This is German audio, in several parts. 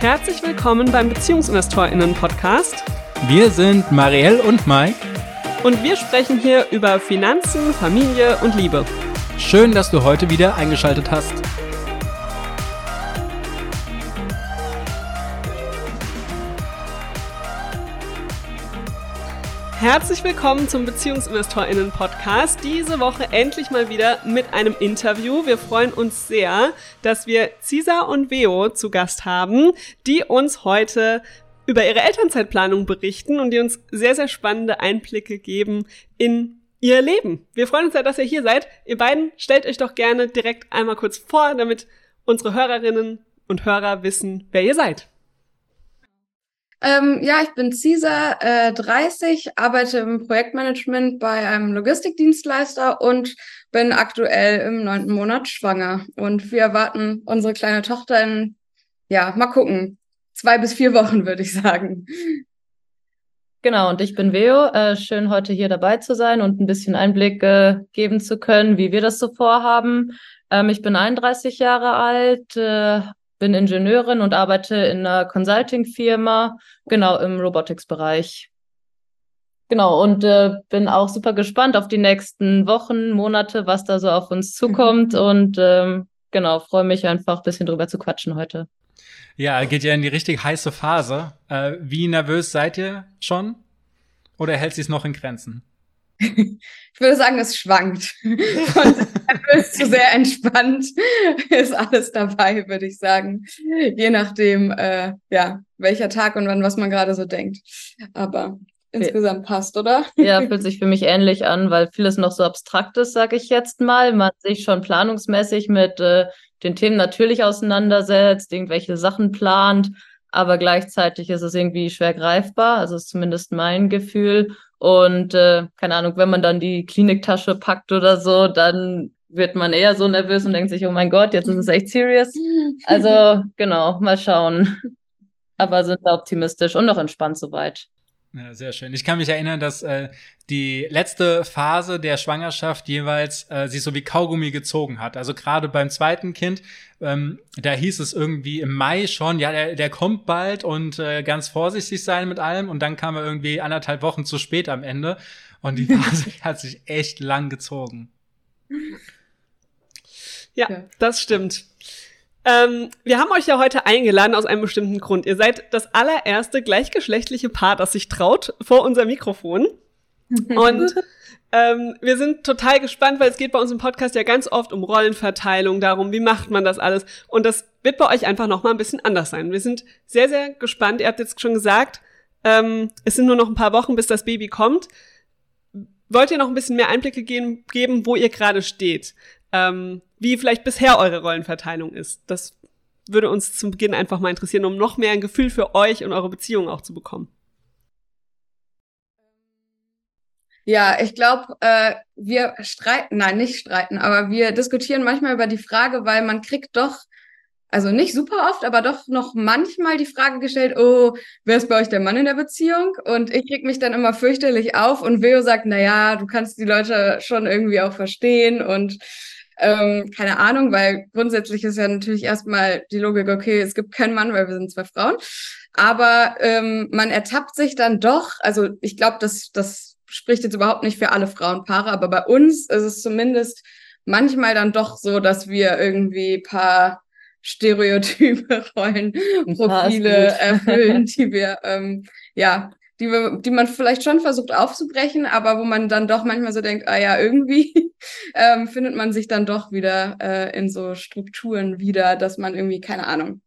Herzlich willkommen beim BeziehungsinvestorInnen-Podcast. Wir sind Marielle und Mike. Und wir sprechen hier über Finanzen, Familie und Liebe. Schön, dass du heute wieder eingeschaltet hast. Herzlich willkommen zum BeziehungsinvestorInnen-Podcast. Diese Woche endlich mal wieder mit einem Interview. Wir freuen uns sehr, dass wir Cisa und Veo zu Gast haben, die uns heute über ihre Elternzeitplanung berichten und die uns sehr, sehr spannende Einblicke geben in ihr Leben. Wir freuen uns sehr, dass ihr hier seid. Ihr beiden stellt euch doch gerne direkt einmal kurz vor, damit unsere Hörerinnen und Hörer wissen, wer ihr seid. Ähm, ja, ich bin Cesar, äh, 30, arbeite im Projektmanagement bei einem Logistikdienstleister und bin aktuell im neunten Monat schwanger. Und wir erwarten unsere kleine Tochter in, ja, mal gucken, zwei bis vier Wochen, würde ich sagen. Genau, und ich bin Veo. Äh, schön, heute hier dabei zu sein und ein bisschen Einblick äh, geben zu können, wie wir das so vorhaben. Ähm, ich bin 31 Jahre alt, äh, bin Ingenieurin und arbeite in einer Consulting-Firma, genau im Robotics-Bereich. Genau, und äh, bin auch super gespannt auf die nächsten Wochen, Monate, was da so auf uns zukommt. und ähm, genau, freue mich einfach ein bisschen drüber zu quatschen heute. Ja, geht ja in die richtig heiße Phase. Äh, wie nervös seid ihr schon? Oder hält sie es noch in Grenzen? ich würde sagen, es schwankt. Von nervös zu sehr entspannt ist alles dabei, würde ich sagen. Je nachdem, äh, ja, welcher Tag und wann, was man gerade so denkt. Aber insgesamt passt, oder? Ja, fühlt sich für mich ähnlich an, weil vieles noch so abstrakt ist, sage ich jetzt mal. Man sich schon planungsmäßig mit äh, den Themen natürlich auseinandersetzt, irgendwelche Sachen plant, aber gleichzeitig ist es irgendwie schwer greifbar. Also ist zumindest mein Gefühl. Und äh, keine Ahnung, wenn man dann die Kliniktasche packt oder so, dann wird man eher so nervös und denkt sich, oh mein Gott, jetzt ist es echt serious. Also genau, mal schauen. Aber sind da optimistisch und noch entspannt soweit. Ja, sehr schön. Ich kann mich erinnern, dass äh, die letzte Phase der Schwangerschaft jeweils äh, sich so wie Kaugummi gezogen hat. Also gerade beim zweiten Kind, ähm, da hieß es irgendwie im Mai schon, ja, der, der kommt bald und äh, ganz vorsichtig sein mit allem. Und dann kam er irgendwie anderthalb Wochen zu spät am Ende. Und die Phase hat sich echt lang gezogen. Ja, ja. das stimmt. Ähm, wir haben euch ja heute eingeladen aus einem bestimmten Grund. Ihr seid das allererste gleichgeschlechtliche Paar, das sich traut vor unser Mikrofon. Und ähm, wir sind total gespannt, weil es geht bei uns im Podcast ja ganz oft um Rollenverteilung, darum, wie macht man das alles. Und das wird bei euch einfach noch mal ein bisschen anders sein. Wir sind sehr, sehr gespannt. Ihr habt jetzt schon gesagt, ähm, es sind nur noch ein paar Wochen, bis das Baby kommt. Wollt ihr noch ein bisschen mehr Einblicke geben, geben wo ihr gerade steht? Ähm, wie vielleicht bisher eure Rollenverteilung ist. Das würde uns zum Beginn einfach mal interessieren, um noch mehr ein Gefühl für euch und eure Beziehung auch zu bekommen. Ja, ich glaube, äh, wir streiten, nein, nicht streiten, aber wir diskutieren manchmal über die Frage, weil man kriegt doch, also nicht super oft, aber doch noch manchmal die Frage gestellt, oh, wer ist bei euch der Mann in der Beziehung? Und ich krieg mich dann immer fürchterlich auf und Veo sagt, na ja, du kannst die Leute schon irgendwie auch verstehen und ähm, keine Ahnung, weil grundsätzlich ist ja natürlich erstmal die Logik, okay, es gibt keinen Mann, weil wir sind zwei Frauen. Aber ähm, man ertappt sich dann doch, also ich glaube, das, das spricht jetzt überhaupt nicht für alle Frauenpaare, aber bei uns ist es zumindest manchmal dann doch so, dass wir irgendwie paar Stereotype, Rollen, Profile erfüllen, die wir ähm, ja die, die man vielleicht schon versucht aufzubrechen, aber wo man dann doch manchmal so denkt, ah ja, irgendwie ähm, findet man sich dann doch wieder äh, in so Strukturen wieder, dass man irgendwie, keine Ahnung,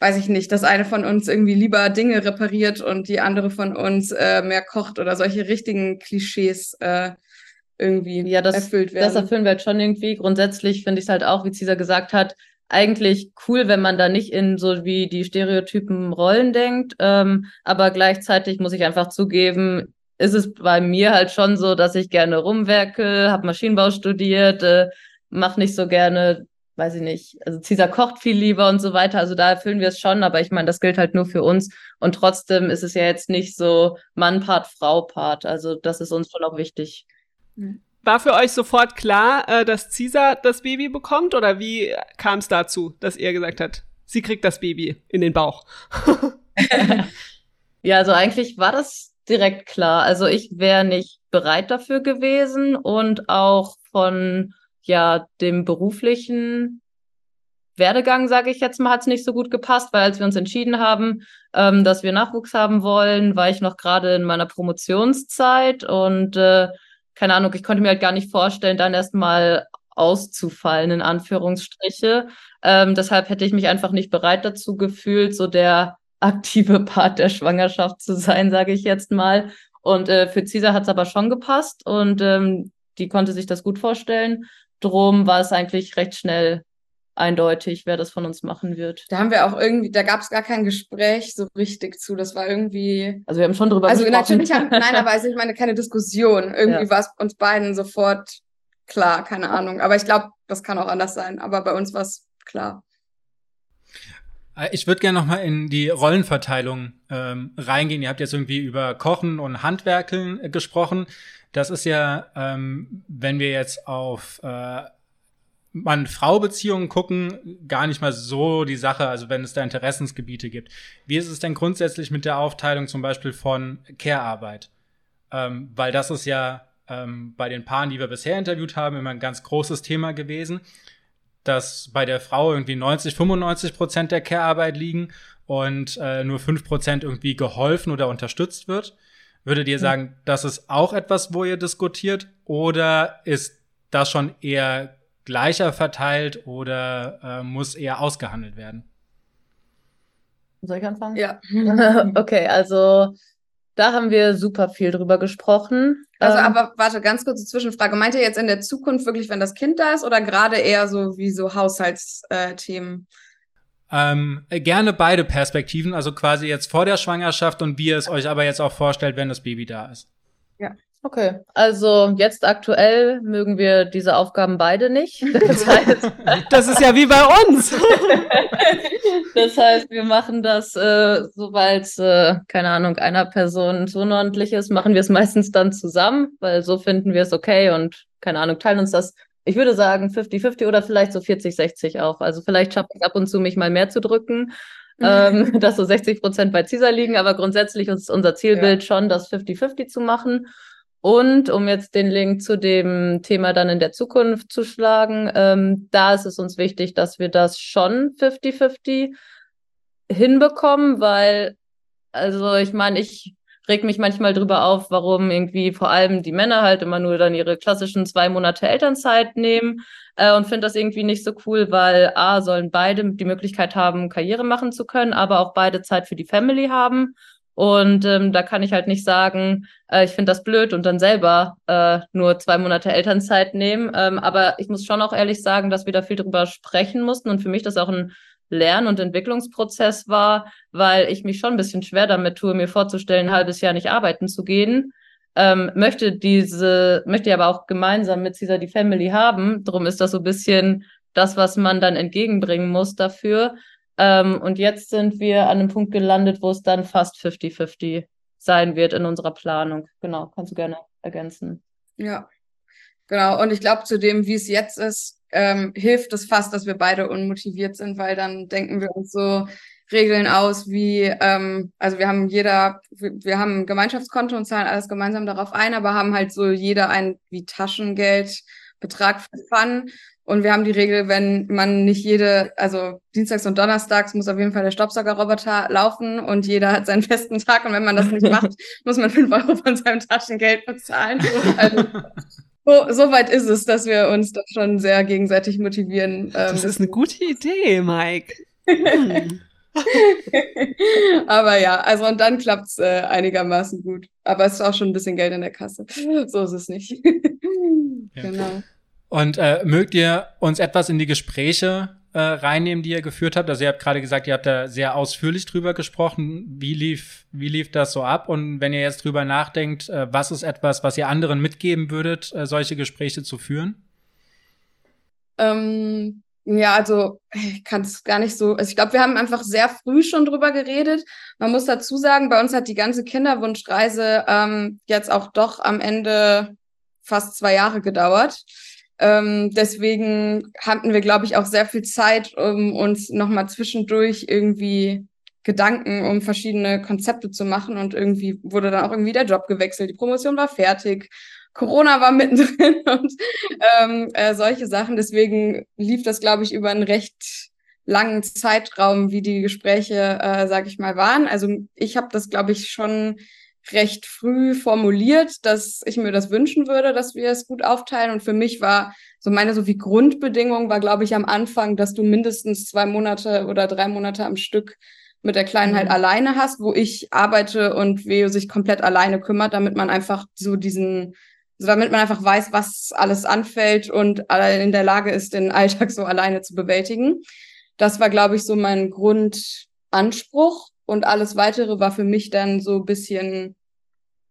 weiß ich nicht, dass eine von uns irgendwie lieber Dinge repariert und die andere von uns äh, mehr kocht oder solche richtigen Klischees äh, irgendwie ja, das, erfüllt werden. Das erfüllen wir halt schon irgendwie. Grundsätzlich finde ich es halt auch, wie Cesar gesagt hat, eigentlich cool, wenn man da nicht in so wie die Stereotypen Rollen denkt. Ähm, aber gleichzeitig muss ich einfach zugeben, ist es bei mir halt schon so, dass ich gerne rumwerke, habe Maschinenbau studiert, äh, mache nicht so gerne, weiß ich nicht, also Cesar kocht viel lieber und so weiter. Also da erfüllen wir es schon, aber ich meine, das gilt halt nur für uns. Und trotzdem ist es ja jetzt nicht so Mann-Part, Frau-Part. Also das ist uns schon auch wichtig. Mhm. War für euch sofort klar, äh, dass Caesar das Baby bekommt oder wie kam es dazu, dass ihr gesagt habt, sie kriegt das Baby in den Bauch. ja, also eigentlich war das direkt klar. Also ich wäre nicht bereit dafür gewesen und auch von ja dem beruflichen Werdegang, sage ich jetzt mal, hat es nicht so gut gepasst, weil als wir uns entschieden haben, ähm, dass wir Nachwuchs haben wollen, war ich noch gerade in meiner Promotionszeit und äh, keine Ahnung, ich konnte mir halt gar nicht vorstellen, dann erstmal auszufallen, in Anführungsstriche. Ähm, deshalb hätte ich mich einfach nicht bereit dazu gefühlt, so der aktive Part der Schwangerschaft zu sein, sage ich jetzt mal. Und äh, für Cesar hat es aber schon gepasst und ähm, die konnte sich das gut vorstellen. Drum war es eigentlich recht schnell eindeutig, wer das von uns machen wird. Da haben wir auch irgendwie, da gab es gar kein Gespräch so richtig zu. Das war irgendwie. Also wir haben schon drüber also gesprochen. Also natürlich haben, nein, aber also ich meine keine Diskussion. Irgendwie ja. war es uns beiden sofort klar, keine Ahnung. Aber ich glaube, das kann auch anders sein. Aber bei uns war es klar. Äh, ich würde gerne noch mal in die Rollenverteilung ähm, reingehen. Ihr habt jetzt irgendwie über Kochen und Handwerkeln äh, gesprochen. Das ist ja, ähm, wenn wir jetzt auf äh, Mann-Frau-Beziehungen gucken, gar nicht mal so die Sache, also wenn es da Interessensgebiete gibt. Wie ist es denn grundsätzlich mit der Aufteilung zum Beispiel von Care-Arbeit? Ähm, weil das ist ja ähm, bei den Paaren, die wir bisher interviewt haben, immer ein ganz großes Thema gewesen, dass bei der Frau irgendwie 90, 95 Prozent der Care-Arbeit liegen und äh, nur 5 Prozent irgendwie geholfen oder unterstützt wird. Würdet ihr sagen, das ist auch etwas, wo ihr diskutiert oder ist das schon eher gleicher verteilt oder äh, muss eher ausgehandelt werden? Soll ich anfangen? Ja. okay, also da haben wir super viel drüber gesprochen. Also, ähm, aber warte, ganz kurze Zwischenfrage. Meint ihr jetzt in der Zukunft wirklich, wenn das Kind da ist oder gerade eher so wie so Haushaltsthemen? Ähm, gerne beide Perspektiven, also quasi jetzt vor der Schwangerschaft und wie ihr es euch aber jetzt auch vorstellt, wenn das Baby da ist. Ja. Okay, also jetzt aktuell mögen wir diese Aufgaben beide nicht. Das, heißt, das ist ja wie bei uns. das heißt, wir machen das, äh, sobald äh, keine Ahnung einer Person so unordentlich ist, machen wir es meistens dann zusammen, weil so finden wir es okay und keine Ahnung teilen uns das. Ich würde sagen 50-50 oder vielleicht so 40-60 auch. Also vielleicht schaffe ich ab und zu mich mal mehr zu drücken ähm, dass so 60 Prozent bei CISA liegen, aber grundsätzlich ist unser Zielbild ja. schon, das 50-50 zu machen. Und um jetzt den Link zu dem Thema dann in der Zukunft zu schlagen, ähm, da ist es uns wichtig, dass wir das schon 50-50 hinbekommen, weil, also ich meine, ich reg mich manchmal drüber auf, warum irgendwie vor allem die Männer halt immer nur dann ihre klassischen zwei Monate Elternzeit nehmen äh, und finde das irgendwie nicht so cool, weil A, sollen beide die Möglichkeit haben, Karriere machen zu können, aber auch beide Zeit für die Family haben. Und ähm, da kann ich halt nicht sagen, äh, ich finde das blöd und dann selber äh, nur zwei Monate Elternzeit nehmen. Ähm, aber ich muss schon auch ehrlich sagen, dass wir da viel drüber sprechen mussten und für mich das auch ein Lern- und Entwicklungsprozess war, weil ich mich schon ein bisschen schwer damit tue, mir vorzustellen, ein halbes Jahr nicht arbeiten zu gehen. Ähm, möchte diese, möchte aber auch gemeinsam mit Caesar die Family haben. Darum ist das so ein bisschen das, was man dann entgegenbringen muss dafür. Ähm, und jetzt sind wir an einem Punkt gelandet, wo es dann fast 50-50 sein wird in unserer Planung. Genau, kannst du gerne ergänzen. Ja, genau. Und ich glaube, zu dem, wie es jetzt ist, ähm, hilft es fast, dass wir beide unmotiviert sind, weil dann denken wir uns so Regeln aus, wie, ähm, also wir haben jeder, wir, haben ein Gemeinschaftskonto und zahlen alles gemeinsam darauf ein, aber haben halt so jeder ein wie Taschengeldbetrag für Fun und wir haben die Regel, wenn man nicht jede, also dienstags und donnerstags muss auf jeden Fall der Staubsaugerroboter laufen und jeder hat seinen festen Tag. Und wenn man das nicht macht, muss man fünf Euro von seinem Taschengeld bezahlen. Also, so, so weit ist es, dass wir uns doch schon sehr gegenseitig motivieren. Das ähm, ist eine gute Idee, Mike. Aber ja, also und dann klappt's äh, einigermaßen gut. Aber es ist auch schon ein bisschen Geld in der Kasse. So ist es nicht. ja. Genau. Und äh, mögt ihr uns etwas in die Gespräche äh, reinnehmen, die ihr geführt habt? Also ihr habt gerade gesagt, ihr habt da sehr ausführlich drüber gesprochen. Wie lief, wie lief das so ab? Und wenn ihr jetzt drüber nachdenkt, äh, was ist etwas, was ihr anderen mitgeben würdet, äh, solche Gespräche zu führen? Ähm, ja, also ich kann es gar nicht so. Also ich glaube, wir haben einfach sehr früh schon drüber geredet. Man muss dazu sagen, bei uns hat die ganze Kinderwunschreise ähm, jetzt auch doch am Ende fast zwei Jahre gedauert. Ähm, deswegen hatten wir, glaube ich, auch sehr viel Zeit, um uns nochmal zwischendurch irgendwie Gedanken um verschiedene Konzepte zu machen und irgendwie wurde dann auch irgendwie der Job gewechselt, die Promotion war fertig, Corona war mittendrin und ähm, äh, solche Sachen. Deswegen lief das, glaube ich, über einen recht langen Zeitraum, wie die Gespräche, äh, sage ich mal, waren. Also ich habe das, glaube ich, schon recht früh formuliert, dass ich mir das wünschen würde, dass wir es gut aufteilen. Und für mich war so meine so wie Grundbedingung war, glaube ich, am Anfang, dass du mindestens zwei Monate oder drei Monate am Stück mit der Kleinen halt mhm. alleine hast, wo ich arbeite und Veo sich komplett alleine kümmert, damit man einfach so diesen, so damit man einfach weiß, was alles anfällt und in der Lage ist, den Alltag so alleine zu bewältigen. Das war, glaube ich, so mein Grundanspruch und alles weitere war für mich dann so ein bisschen,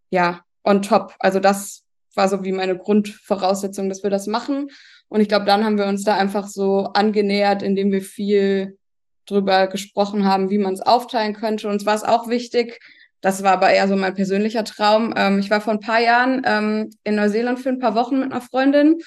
ja, on top. Also das war so wie meine Grundvoraussetzung, dass wir das machen. Und ich glaube, dann haben wir uns da einfach so angenähert, indem wir viel drüber gesprochen haben, wie man es aufteilen könnte. Uns war es auch wichtig, das war aber eher so mein persönlicher Traum. Ähm, ich war vor ein paar Jahren ähm, in Neuseeland für ein paar Wochen mit einer Freundin.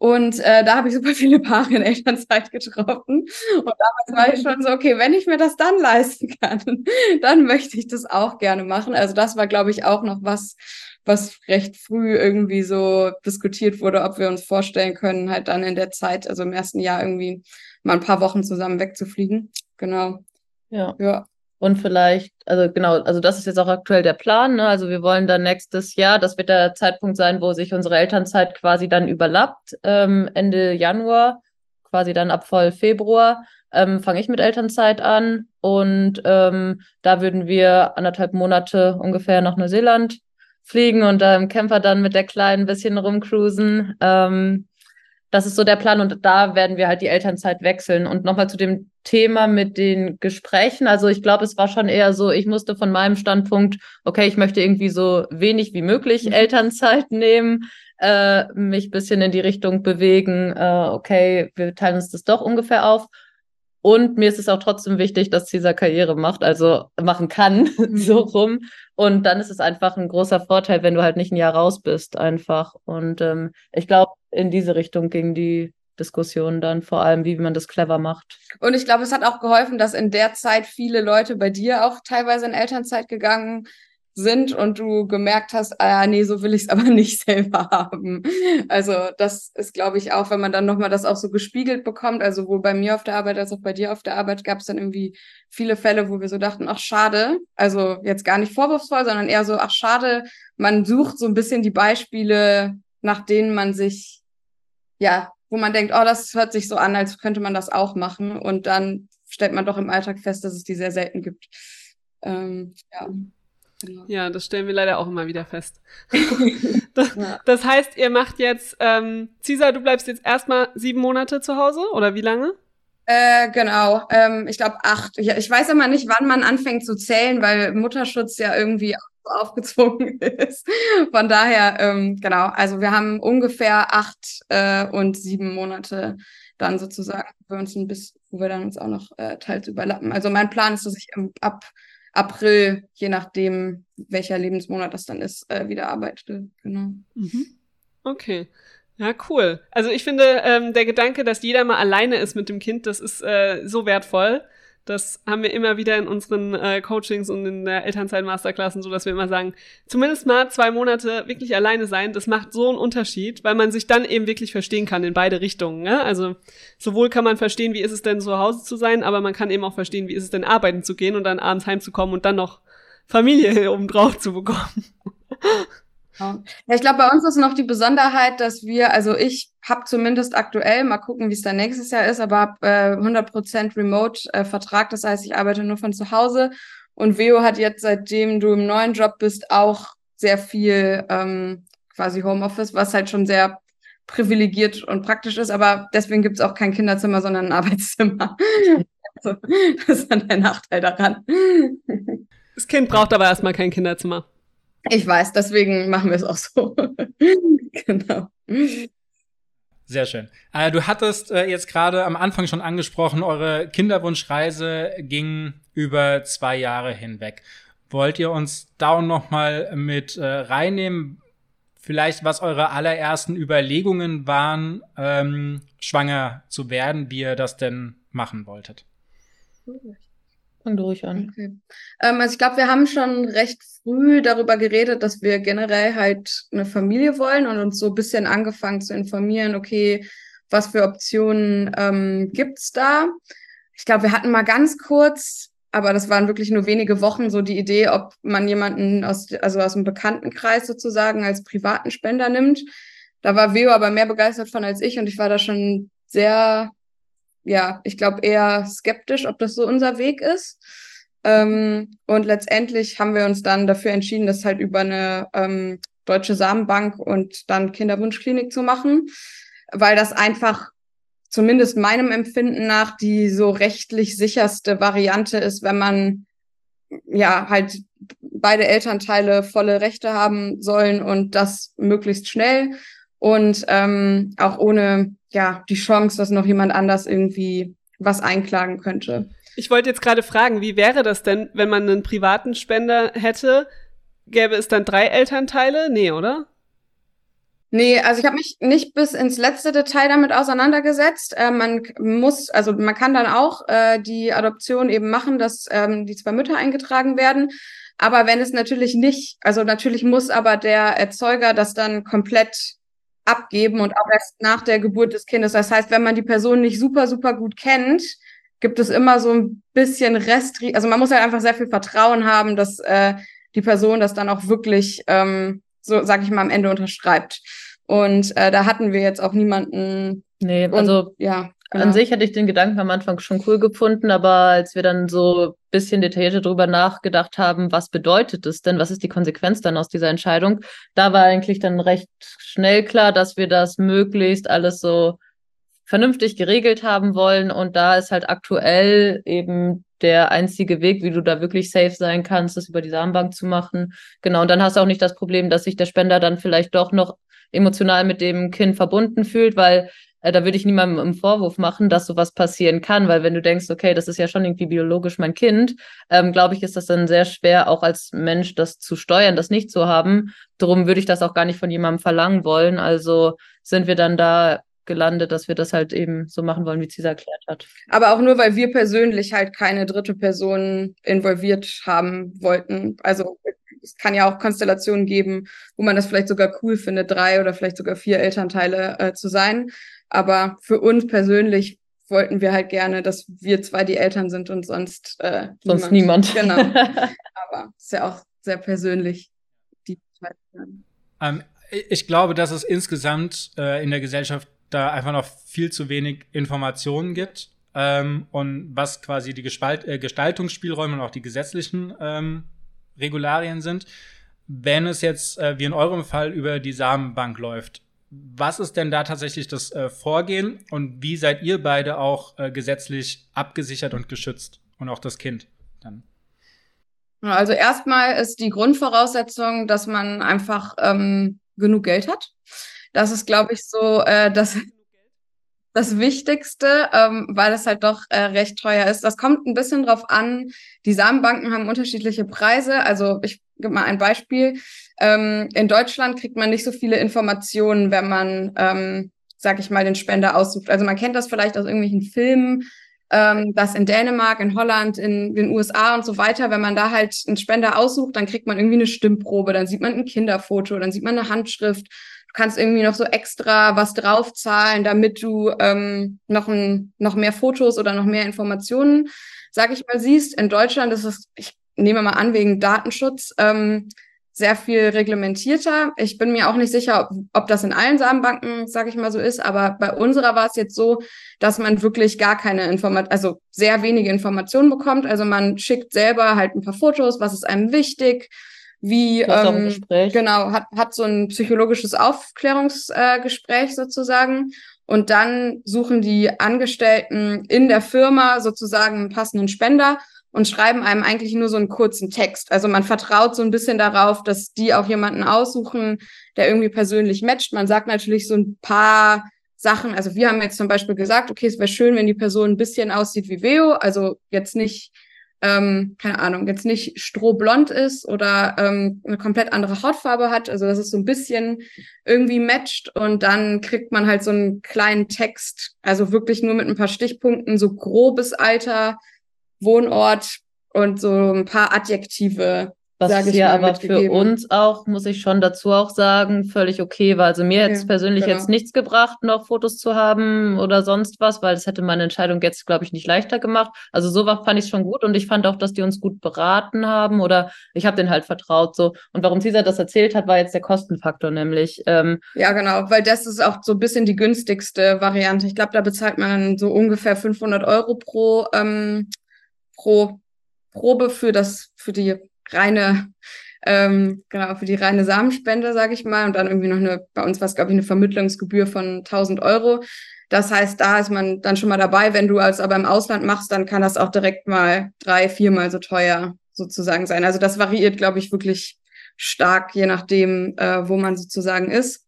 Und äh, da habe ich super viele Paare in Elternzeit getroffen. Und damals war ich schon so, okay, wenn ich mir das dann leisten kann, dann möchte ich das auch gerne machen. Also das war, glaube ich, auch noch was, was recht früh irgendwie so diskutiert wurde, ob wir uns vorstellen können, halt dann in der Zeit, also im ersten Jahr irgendwie mal ein paar Wochen zusammen wegzufliegen. Genau. Ja. Ja. Und vielleicht, also genau, also das ist jetzt auch aktuell der Plan. Ne? Also wir wollen dann nächstes Jahr, das wird der Zeitpunkt sein, wo sich unsere Elternzeit quasi dann überlappt, ähm, Ende Januar, quasi dann ab voll Februar, ähm, fange ich mit Elternzeit an. Und ähm, da würden wir anderthalb Monate ungefähr nach Neuseeland fliegen und da im Camper dann mit der Kleinen ein bisschen rumcruisen. Ähm, das ist so der Plan und da werden wir halt die Elternzeit wechseln. Und nochmal zu dem Thema mit den Gesprächen. Also ich glaube, es war schon eher so, ich musste von meinem Standpunkt, okay, ich möchte irgendwie so wenig wie möglich mhm. Elternzeit nehmen, äh, mich bisschen in die Richtung bewegen, äh, okay, wir teilen uns das doch ungefähr auf. Und mir ist es auch trotzdem wichtig, dass dieser Karriere macht, also machen kann, mhm. so rum. Und dann ist es einfach ein großer Vorteil, wenn du halt nicht ein Jahr raus bist, einfach. Und ähm, ich glaube, in diese Richtung ging die Diskussion dann vor allem, wie man das clever macht. Und ich glaube, es hat auch geholfen, dass in der Zeit viele Leute bei dir auch teilweise in Elternzeit gegangen sind und du gemerkt hast, ah, nee, so will ich es aber nicht selber haben. Also das ist, glaube ich, auch, wenn man dann nochmal das auch so gespiegelt bekommt, also sowohl bei mir auf der Arbeit als auch bei dir auf der Arbeit gab es dann irgendwie viele Fälle, wo wir so dachten, ach schade, also jetzt gar nicht vorwurfsvoll, sondern eher so, ach schade, man sucht so ein bisschen die Beispiele, nach denen man sich, ja, wo man denkt, oh, das hört sich so an, als könnte man das auch machen und dann stellt man doch im Alltag fest, dass es die sehr selten gibt. Ähm, ja. Genau. Ja, das stellen wir leider auch immer wieder fest. das, ja. das, heißt, ihr macht jetzt, ähm, Cesar, du bleibst jetzt erstmal sieben Monate zu Hause oder wie lange? Äh, genau, ähm, ich glaube acht. Ich, ich weiß immer nicht, wann man anfängt zu zählen, weil Mutterschutz ja irgendwie aufgezwungen ist. Von daher, ähm, genau, also wir haben ungefähr acht äh, und sieben Monate dann sozusagen für uns ein bisschen, wo wir dann uns auch noch äh, teils überlappen. Also mein Plan ist, dass ich im, ab April, je nachdem, welcher Lebensmonat das dann ist, äh, wieder arbeite. Genau. Mhm. Okay. Ja, cool. Also ich finde, ähm, der Gedanke, dass jeder mal alleine ist mit dem Kind, das ist äh, so wertvoll. Das haben wir immer wieder in unseren äh, Coachings und in der Elternzeit-Masterklassen, so dass wir immer sagen, zumindest mal zwei Monate wirklich alleine sein, das macht so einen Unterschied, weil man sich dann eben wirklich verstehen kann in beide Richtungen. Ne? Also sowohl kann man verstehen, wie ist es denn zu Hause zu sein, aber man kann eben auch verstehen, wie ist es denn arbeiten zu gehen und dann abends heimzukommen und dann noch Familie obendrauf zu bekommen. Ja, ich glaube, bei uns ist noch die Besonderheit, dass wir, also ich habe zumindest aktuell, mal gucken, wie es dann nächstes Jahr ist, aber habe äh, 100% Remote-Vertrag, äh, das heißt, ich arbeite nur von zu Hause. Und Veo hat jetzt, seitdem du im neuen Job bist, auch sehr viel ähm, quasi Homeoffice, was halt schon sehr privilegiert und praktisch ist, aber deswegen gibt es auch kein Kinderzimmer, sondern ein Arbeitszimmer. also, das ist dann der Nachteil daran. Das Kind braucht aber erstmal kein Kinderzimmer. Ich weiß, deswegen machen wir es auch so. genau. Sehr schön. Äh, du hattest äh, jetzt gerade am Anfang schon angesprochen, eure Kinderwunschreise ging über zwei Jahre hinweg. Wollt ihr uns da noch mal mit äh, reinnehmen? vielleicht, was eure allerersten Überlegungen waren, ähm, schwanger zu werden, wie ihr das denn machen wolltet. Fang durch an. Okay. Ähm, also ich glaube, wir haben schon recht früh darüber geredet, dass wir generell halt eine Familie wollen und uns so ein bisschen angefangen zu informieren, okay, was für Optionen ähm, gibt's da? Ich glaube, wir hatten mal ganz kurz aber das waren wirklich nur wenige Wochen so die Idee, ob man jemanden aus, also aus dem Bekanntenkreis sozusagen als privaten Spender nimmt. Da war Veo aber mehr begeistert von als ich und ich war da schon sehr, ja, ich glaube eher skeptisch, ob das so unser Weg ist. Ähm, und letztendlich haben wir uns dann dafür entschieden, das halt über eine ähm, deutsche Samenbank und dann Kinderwunschklinik zu machen, weil das einfach zumindest meinem Empfinden nach die so rechtlich sicherste Variante ist, wenn man ja halt beide Elternteile volle Rechte haben sollen und das möglichst schnell und ähm, auch ohne ja die Chance, dass noch jemand anders irgendwie was einklagen könnte. Ich wollte jetzt gerade fragen, wie wäre das denn, wenn man einen privaten Spender hätte? Gäbe es dann drei Elternteile? Nee, oder? Nee, also ich habe mich nicht bis ins letzte Detail damit auseinandergesetzt. Äh, man muss, also man kann dann auch äh, die Adoption eben machen, dass ähm, die zwei Mütter eingetragen werden. Aber wenn es natürlich nicht, also natürlich muss aber der Erzeuger das dann komplett abgeben und auch erst nach der Geburt des Kindes. Das heißt, wenn man die Person nicht super, super gut kennt, gibt es immer so ein bisschen Rest, also man muss halt einfach sehr viel Vertrauen haben, dass äh, die Person das dann auch wirklich ähm, so sag ich mal, am Ende unterschreibt. Und äh, da hatten wir jetzt auch niemanden. Nee, also und, ja. Genau. An sich hätte ich den Gedanken am Anfang schon cool gefunden, aber als wir dann so bisschen detaillierter drüber nachgedacht haben, was bedeutet es denn, was ist die Konsequenz dann aus dieser Entscheidung, da war eigentlich dann recht schnell klar, dass wir das möglichst alles so vernünftig geregelt haben wollen. Und da ist halt aktuell eben der einzige Weg, wie du da wirklich safe sein kannst, das über die Samenbank zu machen. Genau. Und dann hast du auch nicht das Problem, dass sich der Spender dann vielleicht doch noch emotional mit dem Kind verbunden fühlt, weil da würde ich niemandem einen Vorwurf machen, dass sowas passieren kann, weil wenn du denkst, okay, das ist ja schon irgendwie biologisch mein Kind, ähm, glaube ich, ist das dann sehr schwer, auch als Mensch das zu steuern, das nicht zu haben. Darum würde ich das auch gar nicht von jemandem verlangen wollen. Also sind wir dann da gelandet, dass wir das halt eben so machen wollen, wie Cesar erklärt hat. Aber auch nur, weil wir persönlich halt keine dritte Person involviert haben wollten. Also es kann ja auch Konstellationen geben, wo man das vielleicht sogar cool findet, drei oder vielleicht sogar vier Elternteile äh, zu sein. Aber für uns persönlich wollten wir halt gerne, dass wir zwei die Eltern sind und sonst äh, sonst niemand. Genau. Aber ist ja auch sehr persönlich. Die ähm, ich glaube, dass es insgesamt äh, in der Gesellschaft da einfach noch viel zu wenig Informationen gibt ähm, und was quasi die Gespalt äh, Gestaltungsspielräume und auch die gesetzlichen ähm, Regularien sind. Wenn es jetzt, äh, wie in eurem Fall, über die Samenbank läuft, was ist denn da tatsächlich das äh, Vorgehen und wie seid ihr beide auch äh, gesetzlich abgesichert und geschützt und auch das Kind dann? Also erstmal ist die Grundvoraussetzung, dass man einfach ähm, genug Geld hat. Das ist, glaube ich, so äh, das, das Wichtigste, ähm, weil es halt doch äh, recht teuer ist. Das kommt ein bisschen drauf an. Die Samenbanken haben unterschiedliche Preise. Also ich gebe mal ein Beispiel. Ähm, in Deutschland kriegt man nicht so viele Informationen, wenn man, ähm, sag ich mal, den Spender aussucht. Also man kennt das vielleicht aus irgendwelchen Filmen, ähm, dass in Dänemark, in Holland, in den USA und so weiter, wenn man da halt einen Spender aussucht, dann kriegt man irgendwie eine Stimmprobe, dann sieht man ein Kinderfoto, dann sieht man eine Handschrift Du kannst irgendwie noch so extra was draufzahlen, damit du ähm, noch, ein, noch mehr Fotos oder noch mehr Informationen, sag ich mal, siehst. In Deutschland ist es, ich nehme mal an, wegen Datenschutz ähm, sehr viel reglementierter. Ich bin mir auch nicht sicher, ob, ob das in allen Samenbanken, sag ich mal, so ist, aber bei unserer war es jetzt so, dass man wirklich gar keine Information, also sehr wenige Informationen bekommt. Also man schickt selber halt ein paar Fotos, was ist einem wichtig, wie ähm, genau hat hat so ein psychologisches Aufklärungsgespräch äh, sozusagen und dann suchen die Angestellten in der Firma sozusagen einen passenden Spender und schreiben einem eigentlich nur so einen kurzen Text. Also man vertraut so ein bisschen darauf, dass die auch jemanden aussuchen, der irgendwie persönlich matcht. Man sagt natürlich so ein paar Sachen. Also wir haben jetzt zum Beispiel gesagt, okay, es wäre schön, wenn die Person ein bisschen aussieht wie Veo, also jetzt nicht ähm, keine Ahnung, jetzt nicht strohblond ist oder ähm, eine komplett andere Hautfarbe hat, also dass es so ein bisschen irgendwie matcht und dann kriegt man halt so einen kleinen Text, also wirklich nur mit ein paar Stichpunkten, so grobes Alter, Wohnort und so ein paar Adjektive, was hier aber für uns auch, muss ich schon dazu auch sagen, völlig okay war. Also mir jetzt persönlich genau. jetzt nichts gebracht, noch Fotos zu haben oder sonst was, weil das hätte meine Entscheidung jetzt, glaube ich, nicht leichter gemacht. Also sowas fand ich schon gut und ich fand auch, dass die uns gut beraten haben oder ich habe denen halt vertraut so. Und warum Cesar das erzählt hat, war jetzt der Kostenfaktor nämlich. Ähm, ja, genau, weil das ist auch so ein bisschen die günstigste Variante. Ich glaube, da bezahlt man so ungefähr 500 Euro pro, ähm, pro Probe für das, für die reine, ähm, genau, für die reine Samenspende, sage ich mal. Und dann irgendwie noch eine, bei uns war es, glaube ich, eine Vermittlungsgebühr von 1000 Euro. Das heißt, da ist man dann schon mal dabei. Wenn du als aber im Ausland machst, dann kann das auch direkt mal drei, viermal so teuer sozusagen sein. Also das variiert, glaube ich, wirklich stark, je nachdem, äh, wo man sozusagen ist.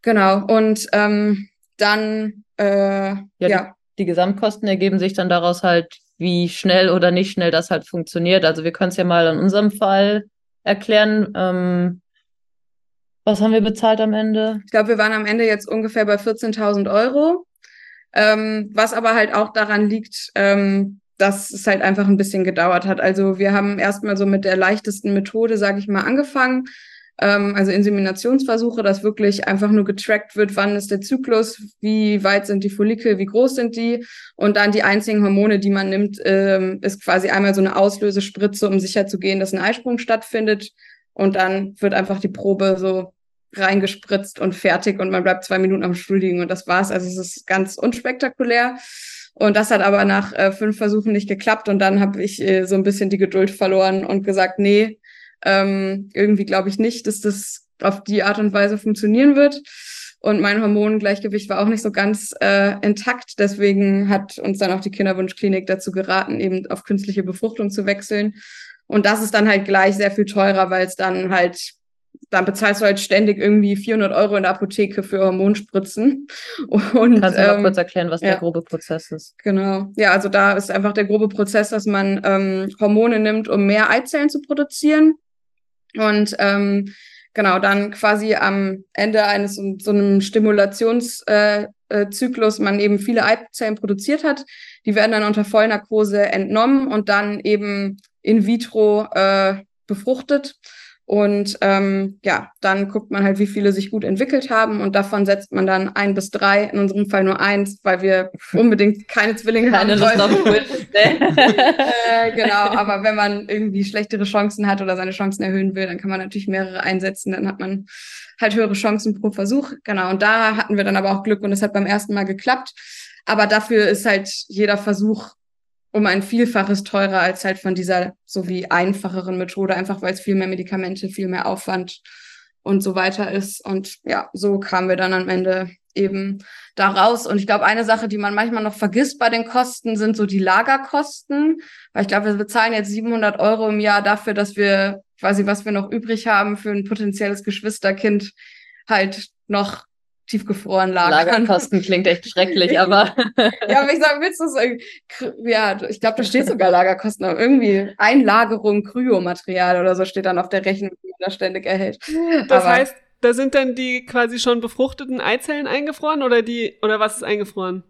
Genau. Und ähm, dann, äh, ja. ja. Die, die Gesamtkosten ergeben sich dann daraus halt wie schnell oder nicht schnell das halt funktioniert. Also wir können es ja mal an unserem Fall erklären. Ähm, was haben wir bezahlt am Ende? Ich glaube, wir waren am Ende jetzt ungefähr bei 14.000 Euro. Ähm, was aber halt auch daran liegt, ähm, dass es halt einfach ein bisschen gedauert hat. Also wir haben erstmal so mit der leichtesten Methode, sage ich mal, angefangen ähm, also Inseminationsversuche, dass wirklich einfach nur getrackt wird, wann ist der Zyklus, wie weit sind die Follikel, wie groß sind die und dann die einzigen Hormone, die man nimmt, ähm, ist quasi einmal so eine Auslösespritze, um sicherzugehen, dass ein Eisprung stattfindet und dann wird einfach die Probe so reingespritzt und fertig und man bleibt zwei Minuten am Stuhl liegen und das war's. Also es ist ganz unspektakulär. Und das hat aber nach äh, fünf Versuchen nicht geklappt und dann habe ich äh, so ein bisschen die Geduld verloren und gesagt, nee, ähm, irgendwie glaube ich nicht, dass das auf die Art und Weise funktionieren wird. Und mein Hormongleichgewicht war auch nicht so ganz äh, intakt. Deswegen hat uns dann auch die Kinderwunschklinik dazu geraten, eben auf künstliche Befruchtung zu wechseln. Und das ist dann halt gleich sehr viel teurer, weil es dann halt, dann bezahlst du halt ständig irgendwie 400 Euro in der Apotheke für Hormonspritzen. Und, Kannst du ähm, mal kurz erklären, was ja, der grobe Prozess ist? Genau. Ja, also da ist einfach der grobe Prozess, dass man ähm, Hormone nimmt, um mehr Eizellen zu produzieren. Und ähm, genau, dann quasi am Ende eines so einem Stimulationszyklus äh, äh, man eben viele Eizellen produziert hat. Die werden dann unter Vollnarkose entnommen und dann eben in vitro äh, befruchtet. Und ähm, ja, dann guckt man halt, wie viele sich gut entwickelt haben. Und davon setzt man dann ein bis drei, in unserem Fall nur eins, weil wir unbedingt keine Zwillinge keine haben Lust auf äh, Genau, aber wenn man irgendwie schlechtere Chancen hat oder seine Chancen erhöhen will, dann kann man natürlich mehrere einsetzen, dann hat man halt höhere Chancen pro Versuch. Genau, und da hatten wir dann aber auch Glück und es hat beim ersten Mal geklappt. Aber dafür ist halt jeder Versuch um ein Vielfaches teurer als halt von dieser so wie einfacheren Methode, einfach weil es viel mehr Medikamente, viel mehr Aufwand und so weiter ist. Und ja, so kamen wir dann am Ende eben da raus. Und ich glaube, eine Sache, die man manchmal noch vergisst bei den Kosten, sind so die Lagerkosten. Weil ich glaube, wir bezahlen jetzt 700 Euro im Jahr dafür, dass wir quasi, was wir noch übrig haben für ein potenzielles Geschwisterkind, halt noch tiefgefroren lagern. Lagerkosten klingt echt schrecklich, aber. ja, aber ich sage, willst du es ja, ich glaube, da steht sogar Lagerkosten, aber irgendwie Einlagerung Kryomaterial oder so steht dann auf der Rechnung, die man da ständig erhält. Das aber, heißt, da sind dann die quasi schon befruchteten Eizellen eingefroren oder die, oder was ist eingefroren?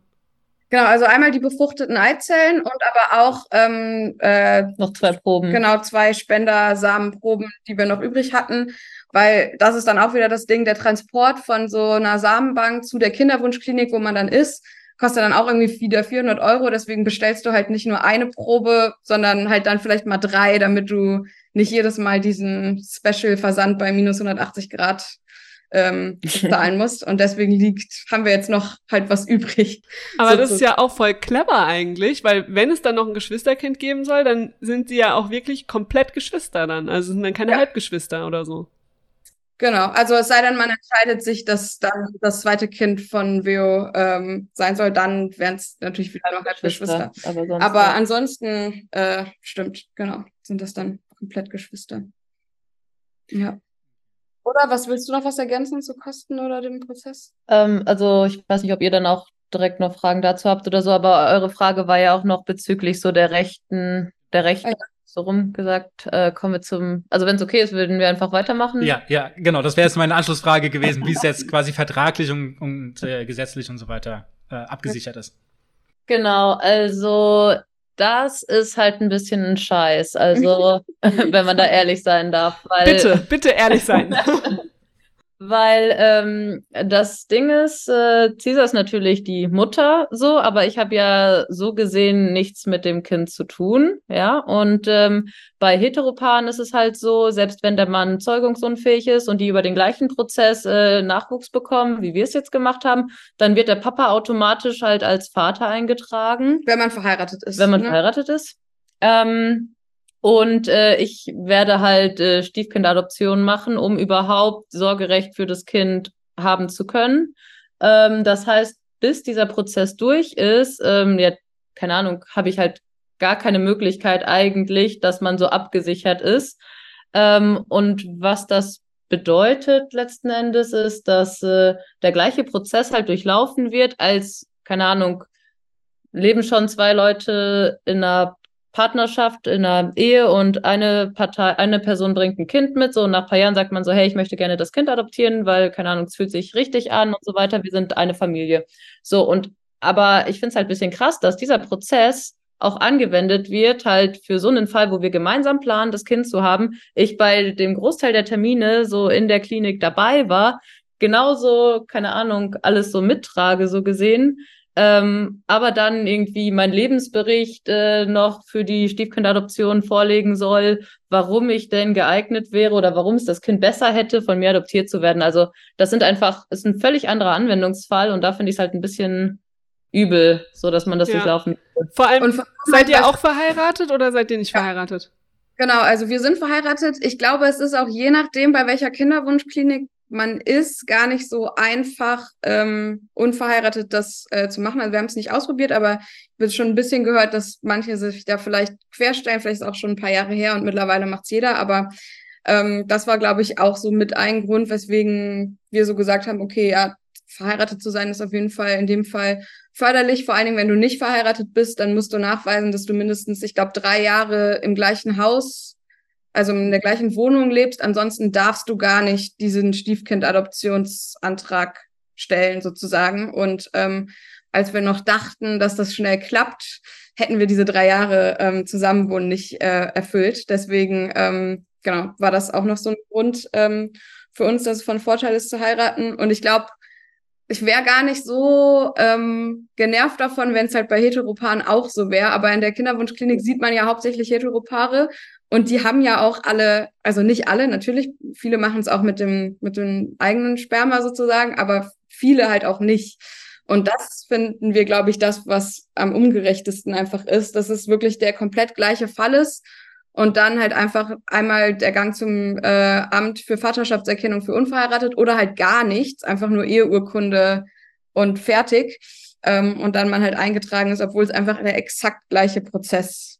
Genau, also einmal die befruchteten Eizellen und aber auch ähm, äh, noch zwei Proben. Genau, zwei Spendersamenproben, die wir noch übrig hatten. Weil das ist dann auch wieder das Ding, der Transport von so einer Samenbank zu der Kinderwunschklinik, wo man dann ist, kostet dann auch irgendwie wieder 400 Euro. Deswegen bestellst du halt nicht nur eine Probe, sondern halt dann vielleicht mal drei, damit du nicht jedes Mal diesen Special-Versand bei minus 180 Grad ähm, zahlen musst. Und deswegen liegt, haben wir jetzt noch halt was übrig. Aber so, das ist ja auch voll clever eigentlich, weil wenn es dann noch ein Geschwisterkind geben soll, dann sind sie ja auch wirklich komplett Geschwister dann. Also sind dann keine ja. Halbgeschwister oder so. Genau, also es sei denn, man entscheidet sich, dass dann das zweite Kind von Veo ähm, sein soll, dann wären es natürlich wieder noch Geschwister. Aber, sonst aber ja. ansonsten äh, stimmt, genau, sind das dann komplett Geschwister. Ja. Oder was willst du noch was ergänzen zu Kosten oder dem Prozess? Ähm, also ich weiß nicht, ob ihr dann auch direkt noch Fragen dazu habt oder so, aber eure Frage war ja auch noch bezüglich so der rechten der Rechte. So rum gesagt, äh, kommen wir zum, also wenn es okay ist, würden wir einfach weitermachen. Ja, ja, genau. Das wäre jetzt meine Anschlussfrage gewesen, wie es jetzt quasi vertraglich und, und äh, gesetzlich und so weiter äh, abgesichert ist. Genau, also das ist halt ein bisschen ein Scheiß. Also, wenn man da ehrlich sein darf. Weil, bitte, bitte ehrlich sein. Weil ähm, das Ding ist, äh, Caesar ist natürlich die Mutter so, aber ich habe ja so gesehen nichts mit dem Kind zu tun, ja. Und ähm, bei Heteropaaren ist es halt so, selbst wenn der Mann zeugungsunfähig ist und die über den gleichen Prozess äh, Nachwuchs bekommen, wie wir es jetzt gemacht haben, dann wird der Papa automatisch halt als Vater eingetragen. Wenn man verheiratet ist. Wenn man ne? verheiratet ist. Ähm, und äh, ich werde halt äh, Stiefkindadoption machen, um überhaupt Sorgerecht für das Kind haben zu können. Ähm, das heißt, bis dieser Prozess durch ist, ähm, ja, keine Ahnung, habe ich halt gar keine Möglichkeit eigentlich, dass man so abgesichert ist. Ähm, und was das bedeutet letzten Endes ist, dass äh, der gleiche Prozess halt durchlaufen wird, als, keine Ahnung, leben schon zwei Leute in einer Partnerschaft, in einer Ehe und eine Partei, eine Person bringt ein Kind mit, so nach ein paar Jahren sagt man so, hey, ich möchte gerne das Kind adoptieren, weil, keine Ahnung, es fühlt sich richtig an und so weiter, wir sind eine Familie. So, und aber ich finde es halt ein bisschen krass, dass dieser Prozess auch angewendet wird, halt für so einen Fall, wo wir gemeinsam planen, das Kind zu haben. Ich bei dem Großteil der Termine so in der Klinik dabei war, genauso, keine Ahnung, alles so mittrage, so gesehen ähm, aber dann irgendwie mein Lebensbericht äh, noch für die Stiefkindadoption vorlegen soll, warum ich denn geeignet wäre oder warum es das Kind besser hätte, von mir adoptiert zu werden. Also das sind einfach, ist ein völlig anderer Anwendungsfall und da finde ich es halt ein bisschen übel, so dass man das ja. durchlaufen. Vor allem, und seid ihr auch verheiratet oder seid ihr nicht ja. verheiratet? Genau, also wir sind verheiratet. Ich glaube, es ist auch je nachdem, bei welcher Kinderwunschklinik man ist gar nicht so einfach ähm, unverheiratet das äh, zu machen. Also wir haben es nicht ausprobiert, aber ich habe schon ein bisschen gehört, dass manche sich da vielleicht querstellen. Vielleicht ist auch schon ein paar Jahre her und mittlerweile macht es jeder. Aber ähm, das war, glaube ich, auch so mit ein Grund, weswegen wir so gesagt haben, okay, ja, verheiratet zu sein ist auf jeden Fall in dem Fall förderlich. Vor allen Dingen, wenn du nicht verheiratet bist, dann musst du nachweisen, dass du mindestens, ich glaube, drei Jahre im gleichen Haus also in der gleichen Wohnung lebst. Ansonsten darfst du gar nicht diesen Stiefkind-Adoptionsantrag stellen, sozusagen. Und ähm, als wir noch dachten, dass das schnell klappt, hätten wir diese drei Jahre ähm, Zusammenwohnen nicht äh, erfüllt. Deswegen, ähm, genau, war das auch noch so ein Grund ähm, für uns, dass es von Vorteil ist zu heiraten. Und ich glaube, ich wäre gar nicht so ähm, genervt davon, wenn es halt bei Heteroparen auch so wäre. Aber in der Kinderwunschklinik sieht man ja hauptsächlich Heteropaare und die haben ja auch alle, also nicht alle, natürlich, viele machen es auch mit dem, mit dem eigenen Sperma sozusagen, aber viele halt auch nicht. Und das finden wir, glaube ich, das, was am ungerechtesten einfach ist, dass es wirklich der komplett gleiche Fall ist und dann halt einfach einmal der Gang zum äh, Amt für Vaterschaftserkennung für unverheiratet oder halt gar nichts, einfach nur Eheurkunde und fertig. Ähm, und dann man halt eingetragen ist, obwohl es einfach der exakt gleiche Prozess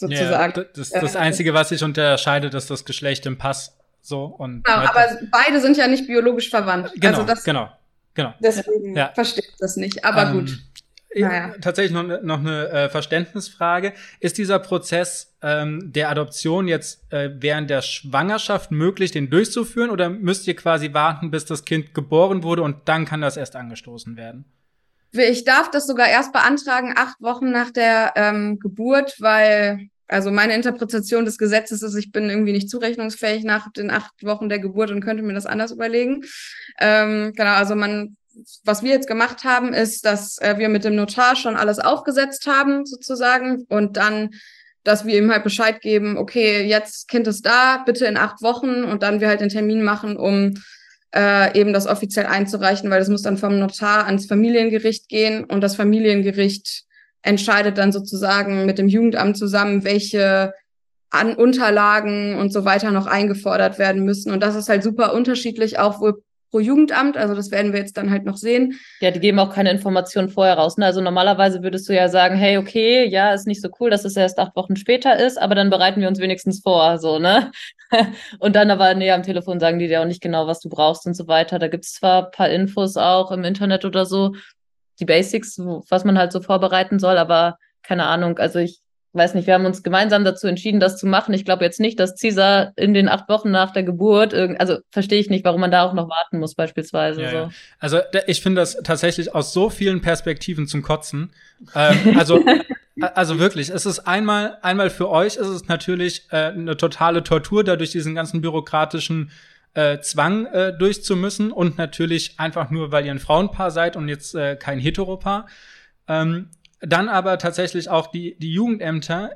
sozusagen. Ja, das, das Einzige, was sich unterscheidet, ist das Geschlecht im Pass. So und genau, aber beide sind ja nicht biologisch verwandt. Genau, also das, genau, genau. Deswegen ja. verstehe ich das nicht. Aber ähm, gut. Naja. Tatsächlich noch, noch eine äh, Verständnisfrage. Ist dieser Prozess ähm, der Adoption jetzt äh, während der Schwangerschaft möglich, den durchzuführen? Oder müsst ihr quasi warten, bis das Kind geboren wurde und dann kann das erst angestoßen werden? Ich darf das sogar erst beantragen, acht Wochen nach der ähm, Geburt, weil, also meine Interpretation des Gesetzes ist, ich bin irgendwie nicht zurechnungsfähig nach den acht Wochen der Geburt und könnte mir das anders überlegen. Ähm, genau, also man, was wir jetzt gemacht haben, ist, dass äh, wir mit dem Notar schon alles aufgesetzt haben, sozusagen, und dann dass wir ihm halt Bescheid geben, okay, jetzt Kind ist da, bitte in acht Wochen und dann wir halt den Termin machen, um äh, eben das offiziell einzureichen, weil das muss dann vom Notar ans Familiengericht gehen und das Familiengericht entscheidet dann sozusagen mit dem Jugendamt zusammen, welche an Unterlagen und so weiter noch eingefordert werden müssen. Und das ist halt super unterschiedlich, auch wohl pro Jugendamt. Also das werden wir jetzt dann halt noch sehen. Ja, die geben auch keine Informationen vorher raus. Ne? Also normalerweise würdest du ja sagen, hey, okay, ja, ist nicht so cool, dass es erst acht Wochen später ist, aber dann bereiten wir uns wenigstens vor, so, ne? und dann aber, nee, am Telefon sagen die dir auch nicht genau, was du brauchst und so weiter. Da gibt es zwar ein paar Infos auch im Internet oder so, die Basics, was man halt so vorbereiten soll, aber keine Ahnung. Also ich weiß nicht, wir haben uns gemeinsam dazu entschieden, das zu machen. Ich glaube jetzt nicht, dass Caesar in den acht Wochen nach der Geburt, also verstehe ich nicht, warum man da auch noch warten muss, beispielsweise. Ja, so. ja. Also ich finde das tatsächlich aus so vielen Perspektiven zum Kotzen. Ähm, also, also wirklich, es ist einmal, einmal für euch ist es natürlich äh, eine totale Tortur, da durch diesen ganzen bürokratischen äh, Zwang äh, durchzumüssen und natürlich einfach nur, weil ihr ein Frauenpaar seid und jetzt äh, kein Heteropaar. Ähm, dann aber tatsächlich auch die, die Jugendämter,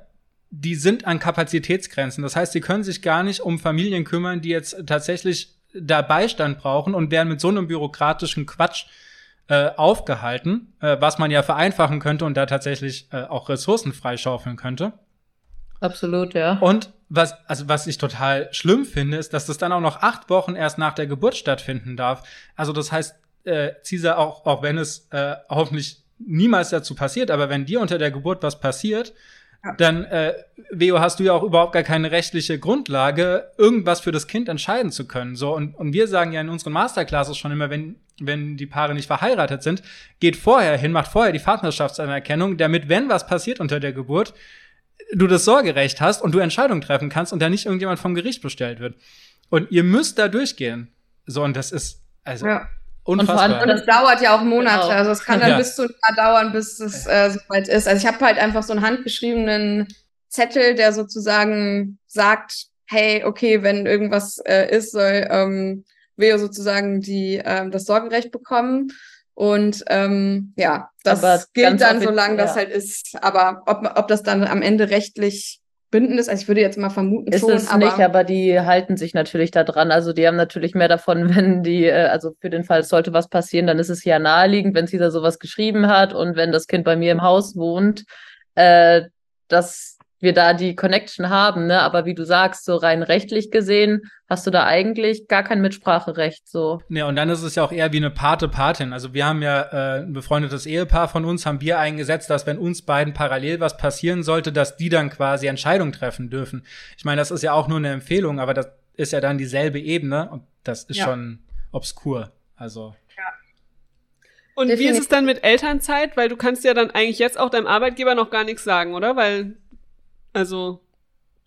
die sind an Kapazitätsgrenzen. Das heißt, sie können sich gar nicht um Familien kümmern, die jetzt tatsächlich da Beistand brauchen und werden mit so einem bürokratischen Quatsch äh, aufgehalten, äh, was man ja vereinfachen könnte und da tatsächlich äh, auch Ressourcen freischaufeln könnte. Absolut, ja. Und was, also was ich total schlimm finde, ist, dass das dann auch noch acht Wochen erst nach der Geburt stattfinden darf. Also das heißt, äh, Caesar, auch, auch wenn es äh, hoffentlich niemals dazu passiert, aber wenn dir unter der Geburt was passiert, ja. dann, äh, Veo, hast du ja auch überhaupt gar keine rechtliche Grundlage, irgendwas für das Kind entscheiden zu können. So, und, und wir sagen ja in unseren Masterclasses schon immer, wenn, wenn die Paare nicht verheiratet sind, geht vorher hin, macht vorher die Partnerschaftsanerkennung, damit, wenn was passiert unter der Geburt, du das Sorgerecht hast und du Entscheidungen treffen kannst und da nicht irgendjemand vom Gericht bestellt wird. Und ihr müsst da durchgehen. So, und das ist, also, ja. Unfassbar. Und es dauert ja auch Monate. Genau. Also es kann dann ja. bis zu einem Jahr dauern, bis es äh, soweit ist. Also ich habe halt einfach so einen handgeschriebenen Zettel, der sozusagen sagt, hey, okay, wenn irgendwas äh, ist, soll ähm, Veo sozusagen die, ähm, das Sorgerecht bekommen. Und ähm, ja, das Aber gilt dann, solange ja. das halt ist. Aber ob, ob das dann am Ende rechtlich bindend ist. Also ich würde jetzt mal vermuten ist schon. Es aber nicht, aber die halten sich natürlich da dran. Also die haben natürlich mehr davon, wenn die, äh, also für den Fall, sollte was passieren, dann ist es ja naheliegend, wenn Caesar sowas geschrieben hat und wenn das Kind bei mir im Haus wohnt, äh, dass wir da die Connection haben, ne? Aber wie du sagst, so rein rechtlich gesehen, hast du da eigentlich gar kein Mitspracherecht. So. Ja, und dann ist es ja auch eher wie eine Pate-Patin. Also wir haben ja äh, ein befreundetes Ehepaar von uns, haben wir eingesetzt, dass wenn uns beiden parallel was passieren sollte, dass die dann quasi Entscheidungen treffen dürfen. Ich meine, das ist ja auch nur eine Empfehlung, aber das ist ja dann dieselbe Ebene und das ist ja. schon obskur. Also. Und Definitiv. wie ist es dann mit Elternzeit? Weil du kannst ja dann eigentlich jetzt auch deinem Arbeitgeber noch gar nichts sagen, oder? Weil also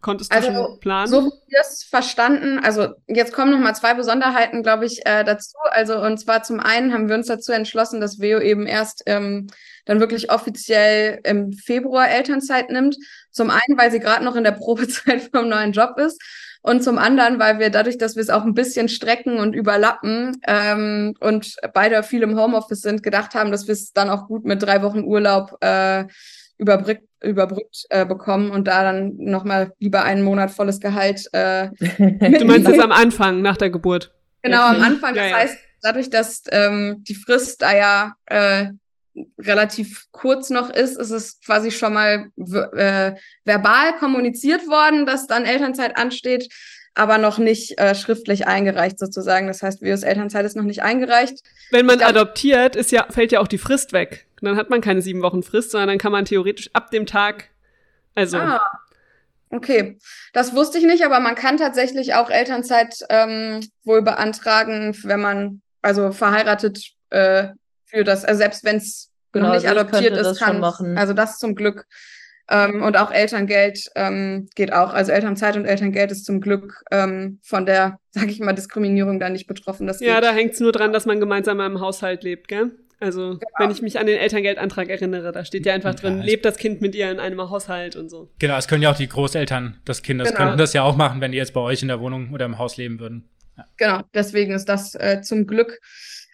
konntest du also, schon planen? So wie wir es verstanden, also jetzt kommen noch mal zwei Besonderheiten, glaube ich, äh, dazu. Also und zwar zum einen haben wir uns dazu entschlossen, dass Veo eben erst ähm, dann wirklich offiziell im Februar Elternzeit nimmt. Zum einen, weil sie gerade noch in der Probezeit vom neuen Job ist. Und zum anderen, weil wir dadurch, dass wir es auch ein bisschen strecken und überlappen ähm, und beide viel im Homeoffice sind, gedacht haben, dass wir es dann auch gut mit drei Wochen Urlaub äh, überbrückt, überbrückt äh, bekommen und da dann nochmal lieber einen Monat volles Gehalt. Äh, du meinst das am Anfang, nach der Geburt? Genau, am Anfang. Das ja, ja. heißt, dadurch, dass ähm, die Frist da ja äh, relativ kurz noch ist, ist es quasi schon mal äh, verbal kommuniziert worden, dass dann Elternzeit ansteht, aber noch nicht äh, schriftlich eingereicht sozusagen. Das heißt, Vios Elternzeit ist noch nicht eingereicht. Wenn man glaub, adoptiert, ist ja, fällt ja auch die Frist weg. Und dann hat man keine sieben Wochen Frist, sondern dann kann man theoretisch ab dem Tag, also. Ah, okay. Das wusste ich nicht, aber man kann tatsächlich auch Elternzeit ähm, wohl beantragen, wenn man also verheiratet äh, für das, also selbst wenn es genau, noch nicht also adoptiert ist, kann also das zum Glück. Ähm, und auch Elterngeld ähm, geht auch. Also Elternzeit und Elterngeld ist zum Glück ähm, von der, sag ich mal, Diskriminierung da nicht betroffen. Das ja, da hängt es nur dran, dass man gemeinsam im Haushalt lebt, gell? Also, genau. wenn ich mich an den Elterngeldantrag erinnere, da steht ja einfach drin, ja, lebt das Kind mit ihr in einem Haushalt und so. Genau, es können ja auch die Großeltern des Kindes genau. könnten das ja auch machen, wenn die jetzt bei euch in der Wohnung oder im Haus leben würden. Ja. Genau, deswegen ist das äh, zum Glück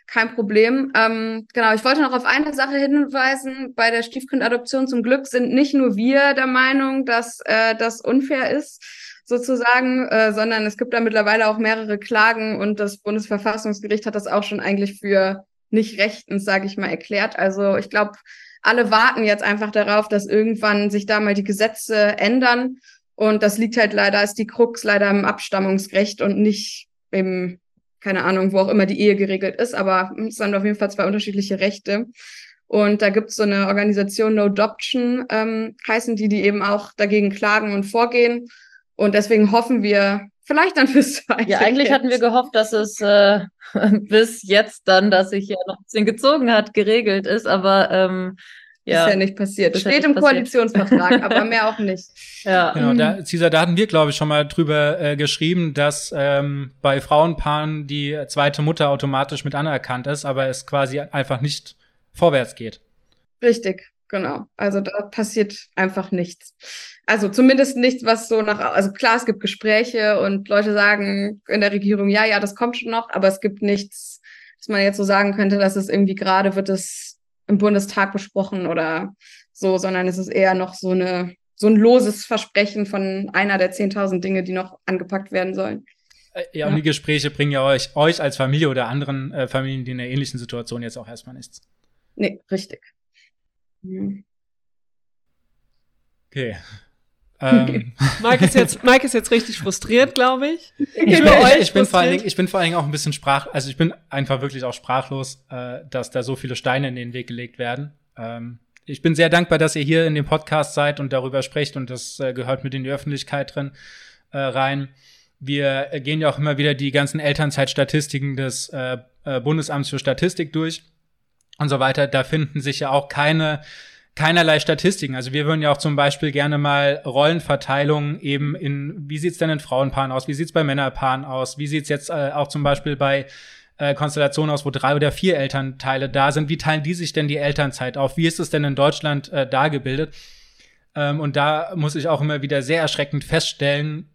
kein Problem. Ähm, genau, ich wollte noch auf eine Sache hinweisen. Bei der Stiefkindadoption zum Glück sind nicht nur wir der Meinung, dass äh, das unfair ist, sozusagen, äh, sondern es gibt da mittlerweile auch mehrere Klagen und das Bundesverfassungsgericht hat das auch schon eigentlich für nicht rechtens, sage ich mal, erklärt. Also ich glaube, alle warten jetzt einfach darauf, dass irgendwann sich da mal die Gesetze ändern. Und das liegt halt leider, ist die Krux leider im Abstammungsrecht und nicht im, keine Ahnung, wo auch immer die Ehe geregelt ist, aber es sind auf jeden Fall zwei unterschiedliche Rechte. Und da gibt es so eine Organisation No Adoption, ähm, heißen die, die eben auch dagegen klagen und vorgehen. Und deswegen hoffen wir, Vielleicht dann fürs zweite. Ja, eigentlich hatten wir gehofft, dass es äh, bis jetzt dann, dass sich ja noch ein bisschen gezogen hat, geregelt ist. Aber ähm, ja. Bisher nicht passiert. Bisher Steht im passiert. Koalitionsvertrag, aber mehr auch nicht. Ja. Genau, da, Cesar, da hatten wir, glaube ich, schon mal drüber äh, geschrieben, dass ähm, bei Frauenpaaren die zweite Mutter automatisch mit anerkannt ist, aber es quasi einfach nicht vorwärts geht. Richtig, genau. Also da passiert einfach nichts. Also zumindest nichts, was so nach, also klar, es gibt Gespräche und Leute sagen in der Regierung, ja, ja, das kommt schon noch, aber es gibt nichts, dass man jetzt so sagen könnte, dass es irgendwie gerade wird es im Bundestag besprochen oder so, sondern es ist eher noch so eine so ein loses Versprechen von einer der 10.000 Dinge, die noch angepackt werden sollen. Äh, ja, und die Gespräche bringen ja euch, euch als Familie oder anderen äh, Familien, die in einer ähnlichen Situation jetzt auch erstmal nichts. Nee, richtig. Mhm. Okay. Ähm. Mike, ist jetzt, Mike ist jetzt richtig frustriert, glaube ich. Ich, bin, ich, ich bin vor allen Dingen, ich bin vor allen Dingen auch ein bisschen sprach, also ich bin einfach wirklich auch sprachlos, äh, dass da so viele Steine in den Weg gelegt werden. Ähm, ich bin sehr dankbar, dass ihr hier in dem Podcast seid und darüber sprecht und das äh, gehört mit in die Öffentlichkeit drin äh, rein. Wir äh, gehen ja auch immer wieder die ganzen Elternzeitstatistiken des äh, äh, Bundesamts für Statistik durch und so weiter. Da finden sich ja auch keine keinerlei Statistiken. Also wir würden ja auch zum Beispiel gerne mal Rollenverteilung eben in, wie sieht's denn in Frauenpaaren aus, wie sieht's bei Männerpaaren aus, wie sieht's jetzt äh, auch zum Beispiel bei äh, Konstellationen aus, wo drei oder vier Elternteile da sind. Wie teilen die sich denn die Elternzeit auf? Wie ist es denn in Deutschland äh, dargebildet? Ähm, und da muss ich auch immer wieder sehr erschreckend feststellen,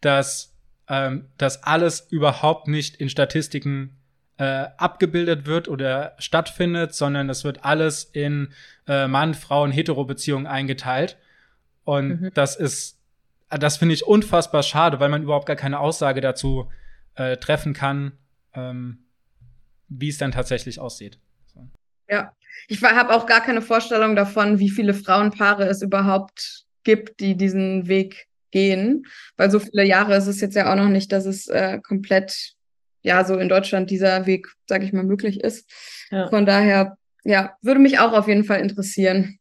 dass ähm, das alles überhaupt nicht in Statistiken äh, abgebildet wird oder stattfindet, sondern es wird alles in äh, Mann, Frauen, Hetero-Beziehungen eingeteilt. Und mhm. das ist, das finde ich unfassbar schade, weil man überhaupt gar keine Aussage dazu äh, treffen kann, ähm, wie es dann tatsächlich aussieht. So. Ja, ich habe auch gar keine Vorstellung davon, wie viele Frauenpaare es überhaupt gibt, die diesen Weg gehen, weil so viele Jahre ist es jetzt ja auch noch nicht, dass es äh, komplett ja so in Deutschland dieser Weg, sage ich mal, möglich ist. Ja. Von daher, ja, würde mich auch auf jeden Fall interessieren.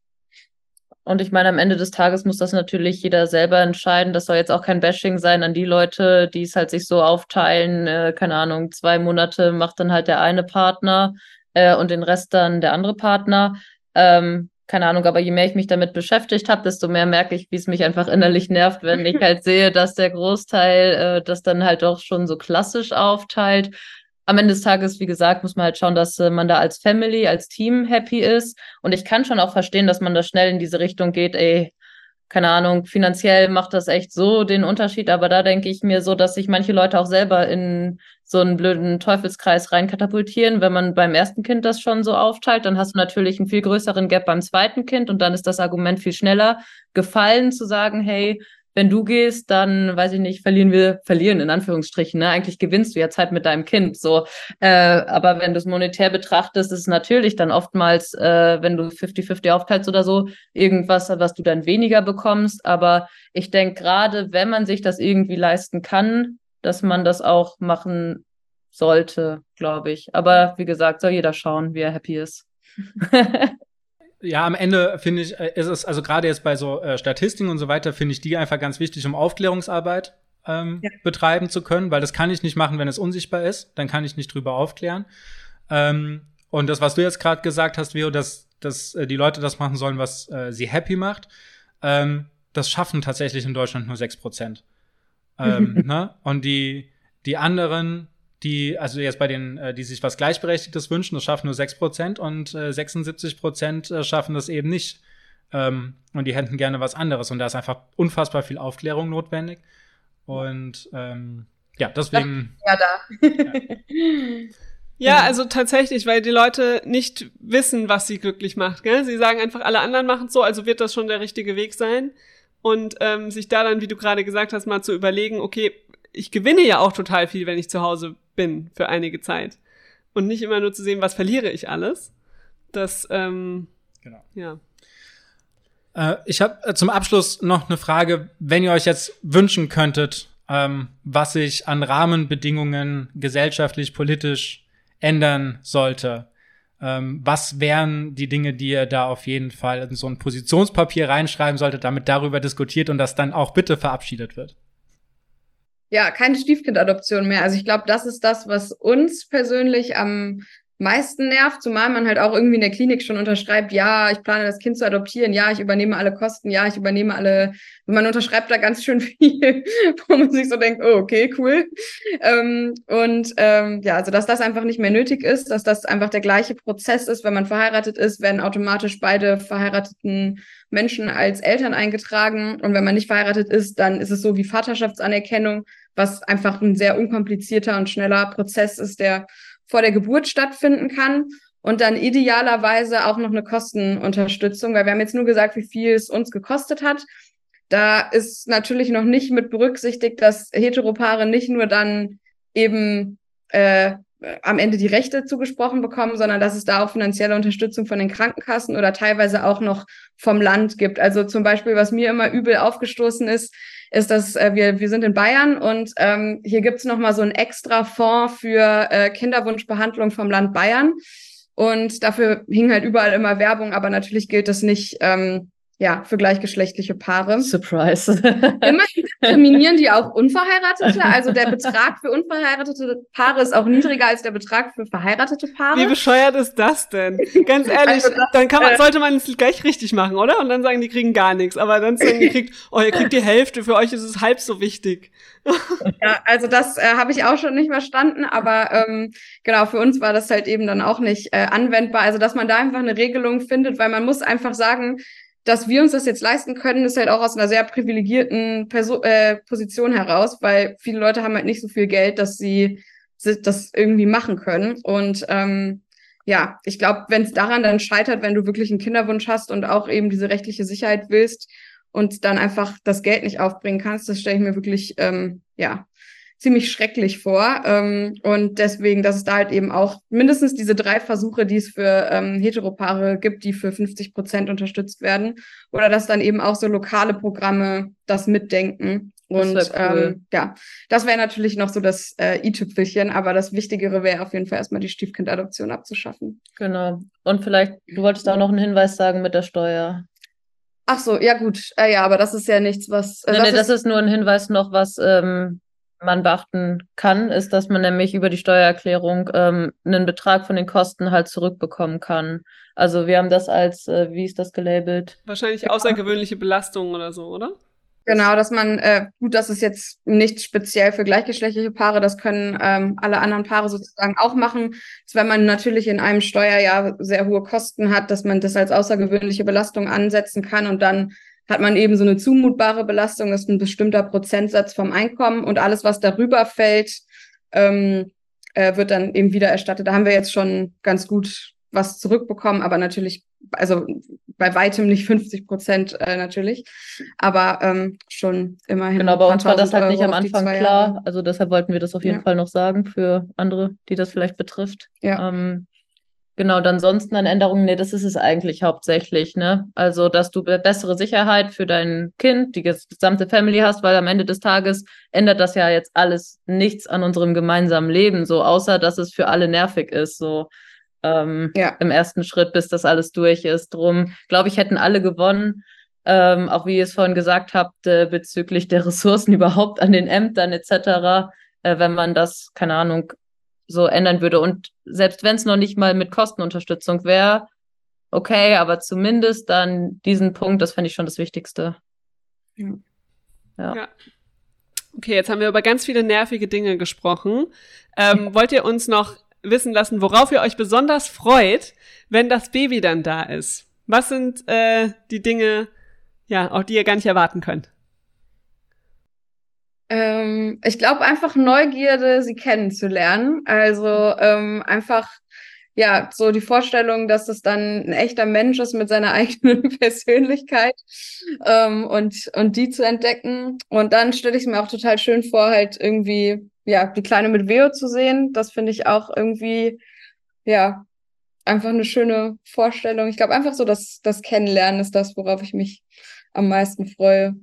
Und ich meine, am Ende des Tages muss das natürlich jeder selber entscheiden. Das soll jetzt auch kein Bashing sein an die Leute, die es halt sich so aufteilen. Äh, keine Ahnung, zwei Monate macht dann halt der eine Partner äh, und den Rest dann der andere Partner. Ähm, keine Ahnung, aber je mehr ich mich damit beschäftigt habe, desto mehr merke ich, wie es mich einfach innerlich nervt, wenn ich halt sehe, dass der Großteil äh, das dann halt doch schon so klassisch aufteilt. Am Ende des Tages, wie gesagt, muss man halt schauen, dass äh, man da als Family, als Team happy ist. Und ich kann schon auch verstehen, dass man da schnell in diese Richtung geht, ey, keine Ahnung, finanziell macht das echt so den Unterschied, aber da denke ich mir so, dass sich manche Leute auch selber in so einen blöden Teufelskreis reinkatapultieren. Wenn man beim ersten Kind das schon so aufteilt, dann hast du natürlich einen viel größeren Gap beim zweiten Kind und dann ist das Argument viel schneller gefallen zu sagen, hey, wenn du gehst, dann weiß ich nicht, verlieren wir, verlieren in Anführungsstrichen. Ne? Eigentlich gewinnst du ja Zeit mit deinem Kind. So, äh, aber wenn du es monetär betrachtest, ist es natürlich dann oftmals, äh, wenn du 50-50 aufteilst oder so, irgendwas, was du dann weniger bekommst. Aber ich denke gerade, wenn man sich das irgendwie leisten kann, dass man das auch machen sollte, glaube ich. Aber wie gesagt, soll jeder schauen, wie er happy ist. ja, am Ende finde ich, äh, ist es, also gerade jetzt bei so äh, Statistiken und so weiter, finde ich die einfach ganz wichtig, um Aufklärungsarbeit ähm, ja. betreiben zu können, weil das kann ich nicht machen, wenn es unsichtbar ist. Dann kann ich nicht drüber aufklären. Ähm, und das, was du jetzt gerade gesagt hast, Vio, dass, dass äh, die Leute das machen sollen, was äh, sie happy macht, ähm, das schaffen tatsächlich in Deutschland nur sechs Prozent. ähm, ne? Und die, die anderen die, also jetzt bei den, äh, die sich was Gleichberechtigtes wünschen, das schaffen nur 6% und äh, 76% äh, schaffen das eben nicht. Ähm, und die hätten gerne was anderes. Und da ist einfach unfassbar viel Aufklärung notwendig. Und ähm, ja, deswegen. Ja, da. ja. Ja, also tatsächlich, weil die Leute nicht wissen, was sie glücklich macht. Gell? Sie sagen einfach, alle anderen machen es so, also wird das schon der richtige Weg sein. Und ähm, sich da dann, wie du gerade gesagt hast, mal zu überlegen, okay, ich gewinne ja auch total viel, wenn ich zu Hause bin für einige Zeit. Und nicht immer nur zu sehen, was verliere ich alles. Das, ähm, genau. ja. Äh, ich habe äh, zum Abschluss noch eine Frage, wenn ihr euch jetzt wünschen könntet, ähm, was sich an Rahmenbedingungen gesellschaftlich, politisch ändern sollte. Ähm, was wären die Dinge, die ihr da auf jeden Fall in so ein Positionspapier reinschreiben solltet, damit darüber diskutiert und das dann auch bitte verabschiedet wird? Ja, keine Stiefkindadoption mehr. Also ich glaube, das ist das, was uns persönlich am meisten nervt, zumal man halt auch irgendwie in der Klinik schon unterschreibt, ja, ich plane das Kind zu adoptieren, ja, ich übernehme alle Kosten, ja, ich übernehme alle, man unterschreibt da ganz schön viel, wo man sich so denkt, oh, okay, cool. Ähm, und ähm, ja, also dass das einfach nicht mehr nötig ist, dass das einfach der gleiche Prozess ist, wenn man verheiratet ist, werden automatisch beide verheirateten Menschen als Eltern eingetragen. Und wenn man nicht verheiratet ist, dann ist es so wie Vaterschaftsanerkennung, was einfach ein sehr unkomplizierter und schneller Prozess ist, der vor der Geburt stattfinden kann. Und dann idealerweise auch noch eine Kostenunterstützung, weil wir haben jetzt nur gesagt, wie viel es uns gekostet hat. Da ist natürlich noch nicht mit berücksichtigt, dass Heteropaare nicht nur dann eben äh, am Ende die Rechte zugesprochen bekommen, sondern dass es da auch finanzielle Unterstützung von den Krankenkassen oder teilweise auch noch vom Land gibt. Also zum Beispiel, was mir immer übel aufgestoßen ist, ist, dass äh, wir, wir sind in Bayern und ähm, hier gibt's noch mal so einen extra Fonds für äh, Kinderwunschbehandlung vom Land Bayern. Und dafür hing halt überall immer Werbung, aber natürlich gilt das nicht ähm, ja, für gleichgeschlechtliche Paare. Surprise. Immerhin diskriminieren die auch Unverheiratete. Also der Betrag für unverheiratete Paare ist auch niedriger als der Betrag für verheiratete Paare. Wie bescheuert ist das denn? Ganz ehrlich, also, dann kann man, sollte man es gleich richtig machen, oder? Und dann sagen, die kriegen gar nichts. Aber dann sagen, die kriegt, oh, ihr kriegt die Hälfte, für euch ist es halb so wichtig. ja, also das äh, habe ich auch schon nicht verstanden, aber ähm, genau, für uns war das halt eben dann auch nicht äh, anwendbar. Also dass man da einfach eine Regelung findet, weil man muss einfach sagen, dass wir uns das jetzt leisten können, ist halt auch aus einer sehr privilegierten Perso äh, Position heraus, weil viele Leute haben halt nicht so viel Geld, dass sie das irgendwie machen können. Und ähm, ja, ich glaube, wenn es daran dann scheitert, wenn du wirklich einen Kinderwunsch hast und auch eben diese rechtliche Sicherheit willst und dann einfach das Geld nicht aufbringen kannst, das stelle ich mir wirklich ähm, ja ziemlich schrecklich vor. Ähm, und deswegen, dass es da halt eben auch mindestens diese drei Versuche, die es für ähm, Heteropaare gibt, die für 50 Prozent unterstützt werden. Oder dass dann eben auch so lokale Programme das mitdenken. Und das cool. ähm, ja, das wäre natürlich noch so das äh, i-Tüpfelchen, aber das Wichtigere wäre auf jeden Fall erstmal die Stiefkindadoption abzuschaffen. Genau. Und vielleicht, du wolltest auch noch einen Hinweis sagen mit der Steuer. Ach so, ja gut. Äh, ja, aber das ist ja nichts, was. Äh, nee, das, nee, ist, das ist nur ein Hinweis noch, was ähm, man beachten kann, ist, dass man nämlich über die Steuererklärung ähm, einen Betrag von den Kosten halt zurückbekommen kann. Also wir haben das als, äh, wie ist das gelabelt? Wahrscheinlich außergewöhnliche Belastungen oder so, oder? Genau, dass man, äh, gut, das ist jetzt nicht speziell für gleichgeschlechtliche Paare, das können ähm, alle anderen Paare sozusagen auch machen. Dass, wenn man natürlich in einem Steuerjahr sehr hohe Kosten hat, dass man das als außergewöhnliche Belastung ansetzen kann und dann hat man eben so eine zumutbare Belastung, das ist ein bestimmter Prozentsatz vom Einkommen und alles, was darüber fällt, ähm, äh, wird dann eben wieder erstattet. Da haben wir jetzt schon ganz gut was zurückbekommen, aber natürlich, also bei weitem nicht 50 Prozent äh, natürlich, aber ähm, schon immerhin. Genau, bei uns war das halt nicht am Anfang klar, also deshalb wollten wir das auf jeden ja. Fall noch sagen für andere, die das vielleicht betrifft. Ja. Ähm, Genau, dann ansonsten an Änderungen, nee, das ist es eigentlich hauptsächlich, ne? Also, dass du bessere Sicherheit für dein Kind, die gesamte Family hast, weil am Ende des Tages ändert das ja jetzt alles nichts an unserem gemeinsamen Leben, so außer dass es für alle nervig ist, so ähm, ja. im ersten Schritt, bis das alles durch ist. Drum, glaube ich, hätten alle gewonnen. Ähm, auch wie ihr es vorhin gesagt habt, äh, bezüglich der Ressourcen überhaupt an den Ämtern etc., äh, wenn man das, keine Ahnung, so ändern würde. Und selbst wenn es noch nicht mal mit Kostenunterstützung wäre, okay, aber zumindest dann diesen Punkt, das fände ich schon das Wichtigste. Ja. ja. Okay, jetzt haben wir über ganz viele nervige Dinge gesprochen. Ähm, wollt ihr uns noch wissen lassen, worauf ihr euch besonders freut, wenn das Baby dann da ist? Was sind äh, die Dinge, ja, auch die ihr gar nicht erwarten könnt? Ähm, ich glaube einfach Neugierde, sie kennenzulernen. Also ähm, einfach ja so die Vorstellung, dass es dann ein echter Mensch ist mit seiner eigenen Persönlichkeit ähm, und und die zu entdecken. Und dann stelle ich es mir auch total schön vor, halt irgendwie ja die Kleine mit Veo zu sehen. Das finde ich auch irgendwie ja einfach eine schöne Vorstellung. Ich glaube einfach so, dass das Kennenlernen ist das, worauf ich mich am meisten freue.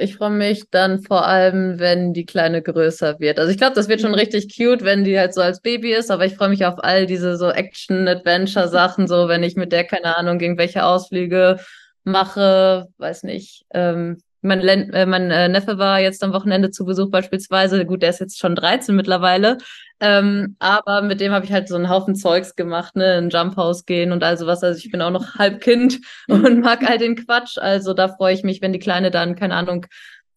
Ich freue mich dann vor allem, wenn die Kleine größer wird. Also ich glaube, das wird schon mhm. richtig cute, wenn die halt so als Baby ist, aber ich freue mich auf all diese so Action-Adventure-Sachen, so wenn ich mit der, keine Ahnung, irgendwelche Ausflüge mache, weiß nicht. Ähm, mein, Len äh, mein äh, Neffe war jetzt am Wochenende zu Besuch beispielsweise. Gut, der ist jetzt schon 13 mittlerweile. Ähm, aber mit dem habe ich halt so einen Haufen Zeugs gemacht, ne, in Jump House gehen und also was. Also ich bin auch noch halb Kind und mag all den Quatsch. Also da freue ich mich, wenn die Kleine dann, keine Ahnung,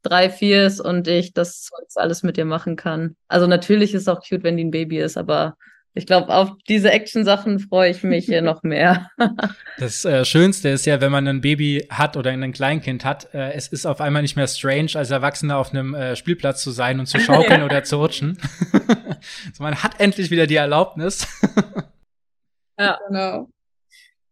drei, vier ist und ich das Zeugs alles mit ihr machen kann. Also natürlich ist es auch cute, wenn die ein Baby ist, aber ich glaube, auf diese Action-Sachen freue ich mich hier noch mehr. das äh, Schönste ist ja, wenn man ein Baby hat oder ein Kleinkind hat, äh, es ist auf einmal nicht mehr strange, als Erwachsener auf einem äh, Spielplatz zu sein und zu schaukeln ja. oder zu rutschen. so, man hat endlich wieder die Erlaubnis. ja, genau.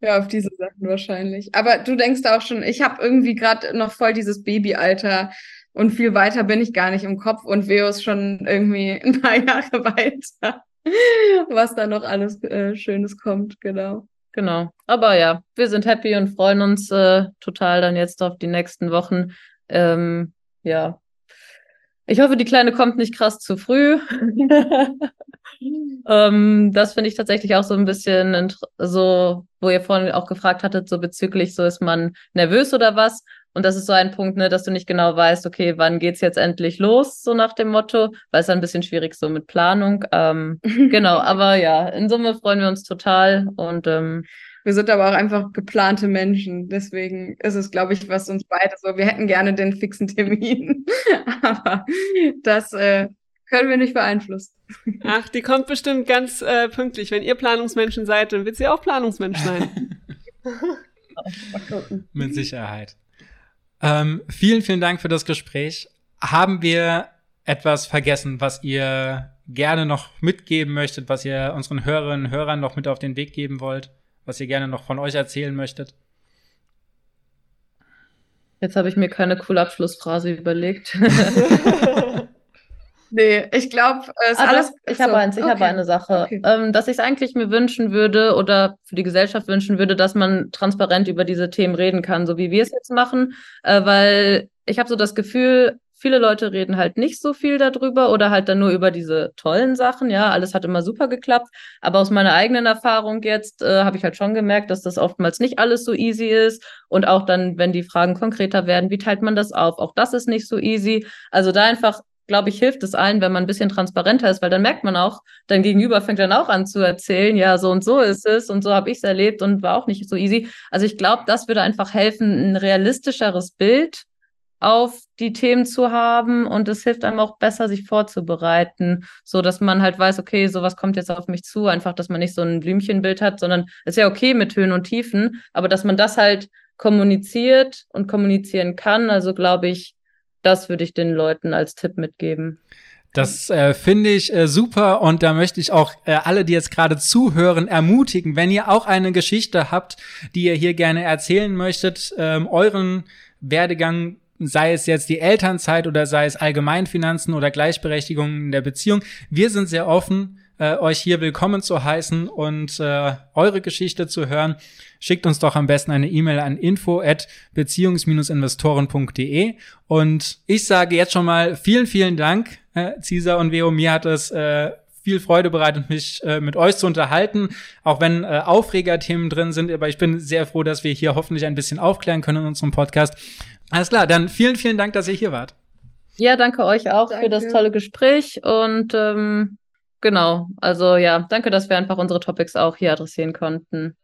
Ja, auf diese Sachen wahrscheinlich. Aber du denkst auch schon, ich habe irgendwie gerade noch voll dieses Babyalter und viel weiter bin ich gar nicht im Kopf und Veo ist schon irgendwie ein paar Jahre weiter. Was da noch alles äh, Schönes kommt, genau. Genau. Aber ja, wir sind happy und freuen uns äh, total dann jetzt auf die nächsten Wochen. Ähm, ja. Ich hoffe, die Kleine kommt nicht krass zu früh. ähm, das finde ich tatsächlich auch so ein bisschen so, wo ihr vorhin auch gefragt hattet, so bezüglich, so ist man nervös oder was. Und das ist so ein Punkt, ne, dass du nicht genau weißt, okay, wann geht's jetzt endlich los, so nach dem Motto, weil es ein bisschen schwierig so mit Planung. Ähm, genau, aber ja, in Summe freuen wir uns total und ähm, wir sind aber auch einfach geplante Menschen. Deswegen ist es, glaube ich, was uns beide so. Wir hätten gerne den fixen Termin, aber das äh, können wir nicht beeinflussen. Ach, die kommt bestimmt ganz äh, pünktlich. Wenn ihr Planungsmenschen seid, dann wird sie auch Planungsmensch sein. Mit Sicherheit. Ähm, vielen, vielen Dank für das Gespräch. Haben wir etwas vergessen, was ihr gerne noch mitgeben möchtet, was ihr unseren Hörerinnen und Hörern noch mit auf den Weg geben wollt, was ihr gerne noch von euch erzählen möchtet? Jetzt habe ich mir keine coole Abschlussphrase überlegt. Nee, ich glaube, es ist ah, alles. Ich so. habe eins, ich okay. habe eine Sache. Okay. Ähm, dass ich es eigentlich mir wünschen würde oder für die Gesellschaft wünschen würde, dass man transparent über diese Themen reden kann, so wie wir es jetzt machen. Äh, weil ich habe so das Gefühl, viele Leute reden halt nicht so viel darüber oder halt dann nur über diese tollen Sachen. Ja, alles hat immer super geklappt. Aber aus meiner eigenen Erfahrung jetzt äh, habe ich halt schon gemerkt, dass das oftmals nicht alles so easy ist. Und auch dann, wenn die Fragen konkreter werden, wie teilt man das auf? Auch das ist nicht so easy. Also da einfach glaube ich, hilft es allen, wenn man ein bisschen transparenter ist, weil dann merkt man auch, dein Gegenüber fängt dann auch an zu erzählen, ja, so und so ist es und so habe ich es erlebt und war auch nicht so easy. Also ich glaube, das würde einfach helfen, ein realistischeres Bild auf die Themen zu haben und es hilft einem auch besser, sich vorzubereiten, so dass man halt weiß, okay, sowas kommt jetzt auf mich zu, einfach, dass man nicht so ein Blümchenbild hat, sondern es ist ja okay mit Höhen und Tiefen, aber dass man das halt kommuniziert und kommunizieren kann. Also glaube ich, das würde ich den Leuten als Tipp mitgeben. Das äh, finde ich äh, super und da möchte ich auch äh, alle, die jetzt gerade zuhören, ermutigen, wenn ihr auch eine Geschichte habt, die ihr hier gerne erzählen möchtet, ähm, euren Werdegang sei es jetzt die Elternzeit oder sei es Allgemeinfinanzen oder Gleichberechtigung in der Beziehung. Wir sind sehr offen, äh, euch hier willkommen zu heißen und äh, eure Geschichte zu hören. Schickt uns doch am besten eine E-Mail an info at beziehungs-investoren.de und ich sage jetzt schon mal vielen, vielen Dank, äh, Cesar und Veo. Mir hat es äh, viel Freude bereitet, mich äh, mit euch zu unterhalten, auch wenn äh, Aufregerthemen drin sind. Aber ich bin sehr froh, dass wir hier hoffentlich ein bisschen aufklären können in unserem Podcast. Alles klar, dann vielen, vielen Dank, dass ihr hier wart. Ja, danke euch auch danke. für das tolle Gespräch und ähm, genau, also ja, danke, dass wir einfach unsere Topics auch hier adressieren konnten.